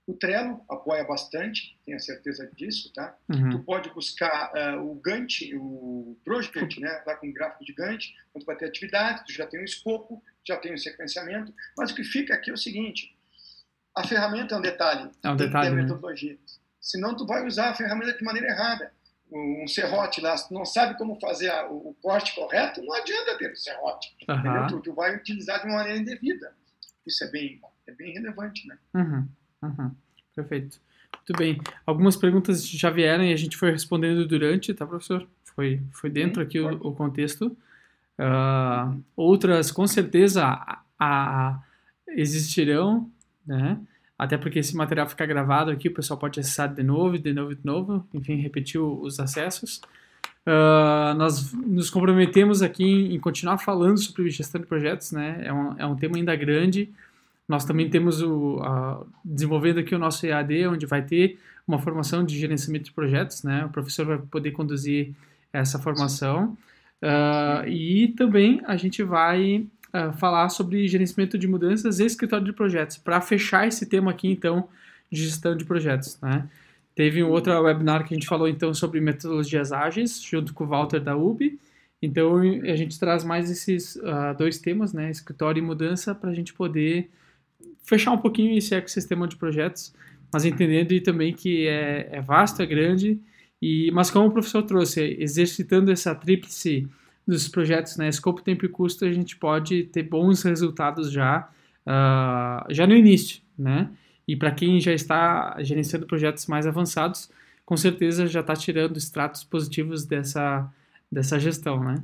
[SPEAKER 2] o Trello apoia bastante, tenho certeza disso, tá? Uhum. Tu pode buscar uh, o Gantt, o Project, né? Lá com o gráfico de Gantt, onde vai ter atividade, tu já tem o escopo, já tem o sequenciamento, mas o que fica aqui é o seguinte, a ferramenta é um detalhe,
[SPEAKER 1] é um detalhe,
[SPEAKER 2] né? metodologia. Senão tu vai usar a ferramenta de maneira errada um serrote lá, não sabe como fazer a, o, o, corte correto, não adianta ter o serrote. Uhum. Tu, tu, vai utilizar de uma maneira indevida. Isso é bem, é bem relevante, né?
[SPEAKER 1] Uhum. Uhum. Perfeito. Muito bem. Algumas perguntas já vieram e a gente foi respondendo durante, tá, professor? Foi, foi dentro aqui o, o, contexto. Uh, outras, com certeza, a, a, existirão, né? Até porque esse material fica gravado aqui, o pessoal pode acessar de novo, de novo, de novo, enfim, repetir os acessos. Uh, nós nos comprometemos aqui em, continuar falando sobre gestão de projetos, né? É um, é um tema ainda grande. Nós também temos o desenvolvendo aqui o nosso EAD, onde vai ter uma formação de gerenciamento de projetos, né? O professor vai poder conduzir essa formação. Uh, e também a gente vai falar sobre gerenciamento de mudanças e escritório de projetos, para fechar esse tema aqui, então, de gestão de projetos, né? Teve um outro webinar que a gente falou, então, sobre metodologias ágeis, junto com o Walter da UB. Então, a gente traz mais esses uh, dois temas, né? Escritório e mudança, para a gente poder fechar um pouquinho esse ecossistema de projetos, mas entendendo também que é, é vasto, é grande, e, mas como o professor trouxe, exercitando essa tríplice dos projetos, né, escopo, tempo e custo, a gente pode ter bons resultados já, uh, já no início, né? E para quem já está gerenciando projetos mais avançados, com certeza já está tirando extratos positivos dessa, dessa gestão, né?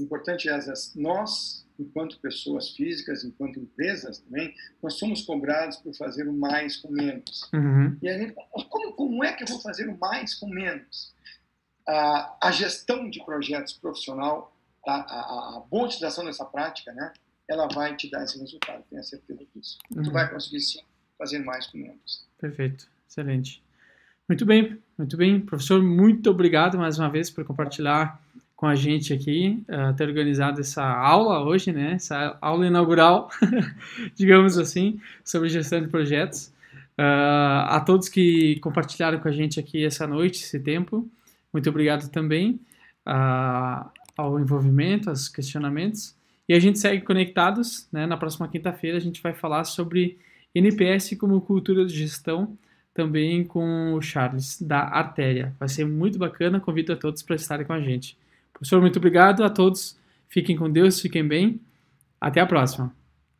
[SPEAKER 2] Importante, é nós, enquanto pessoas físicas, enquanto empresas também, nós somos cobrados por fazer o mais com menos. Uhum. E a gente, como, como é que eu vou fazer o mais com menos? A, a gestão de projetos profissional, tá? a, a, boa utilização dessa prática, né? ela vai te dar esse resultado, tenha certeza disso. Uhum. Tu vai conseguir sim fazer mais com menos.
[SPEAKER 1] Perfeito, excelente. Muito bem, muito bem. Professor, muito obrigado mais uma vez por compartilhar com a gente aqui, uh, ter organizado essa aula hoje, né? Essa aula inaugural, [laughs] digamos assim, sobre gestão de projetos. Uh, a todos que compartilharam com a gente aqui essa noite, esse tempo. Muito obrigado também uh, ao envolvimento, aos questionamentos. E a gente segue conectados. Né? Na próxima quinta-feira a gente vai falar sobre NPS como cultura de gestão, também com o Charles, da Artéria. Vai ser muito bacana. Convido a todos para estarem com a gente. Professor, muito obrigado a todos. Fiquem com Deus, fiquem bem. Até a próxima.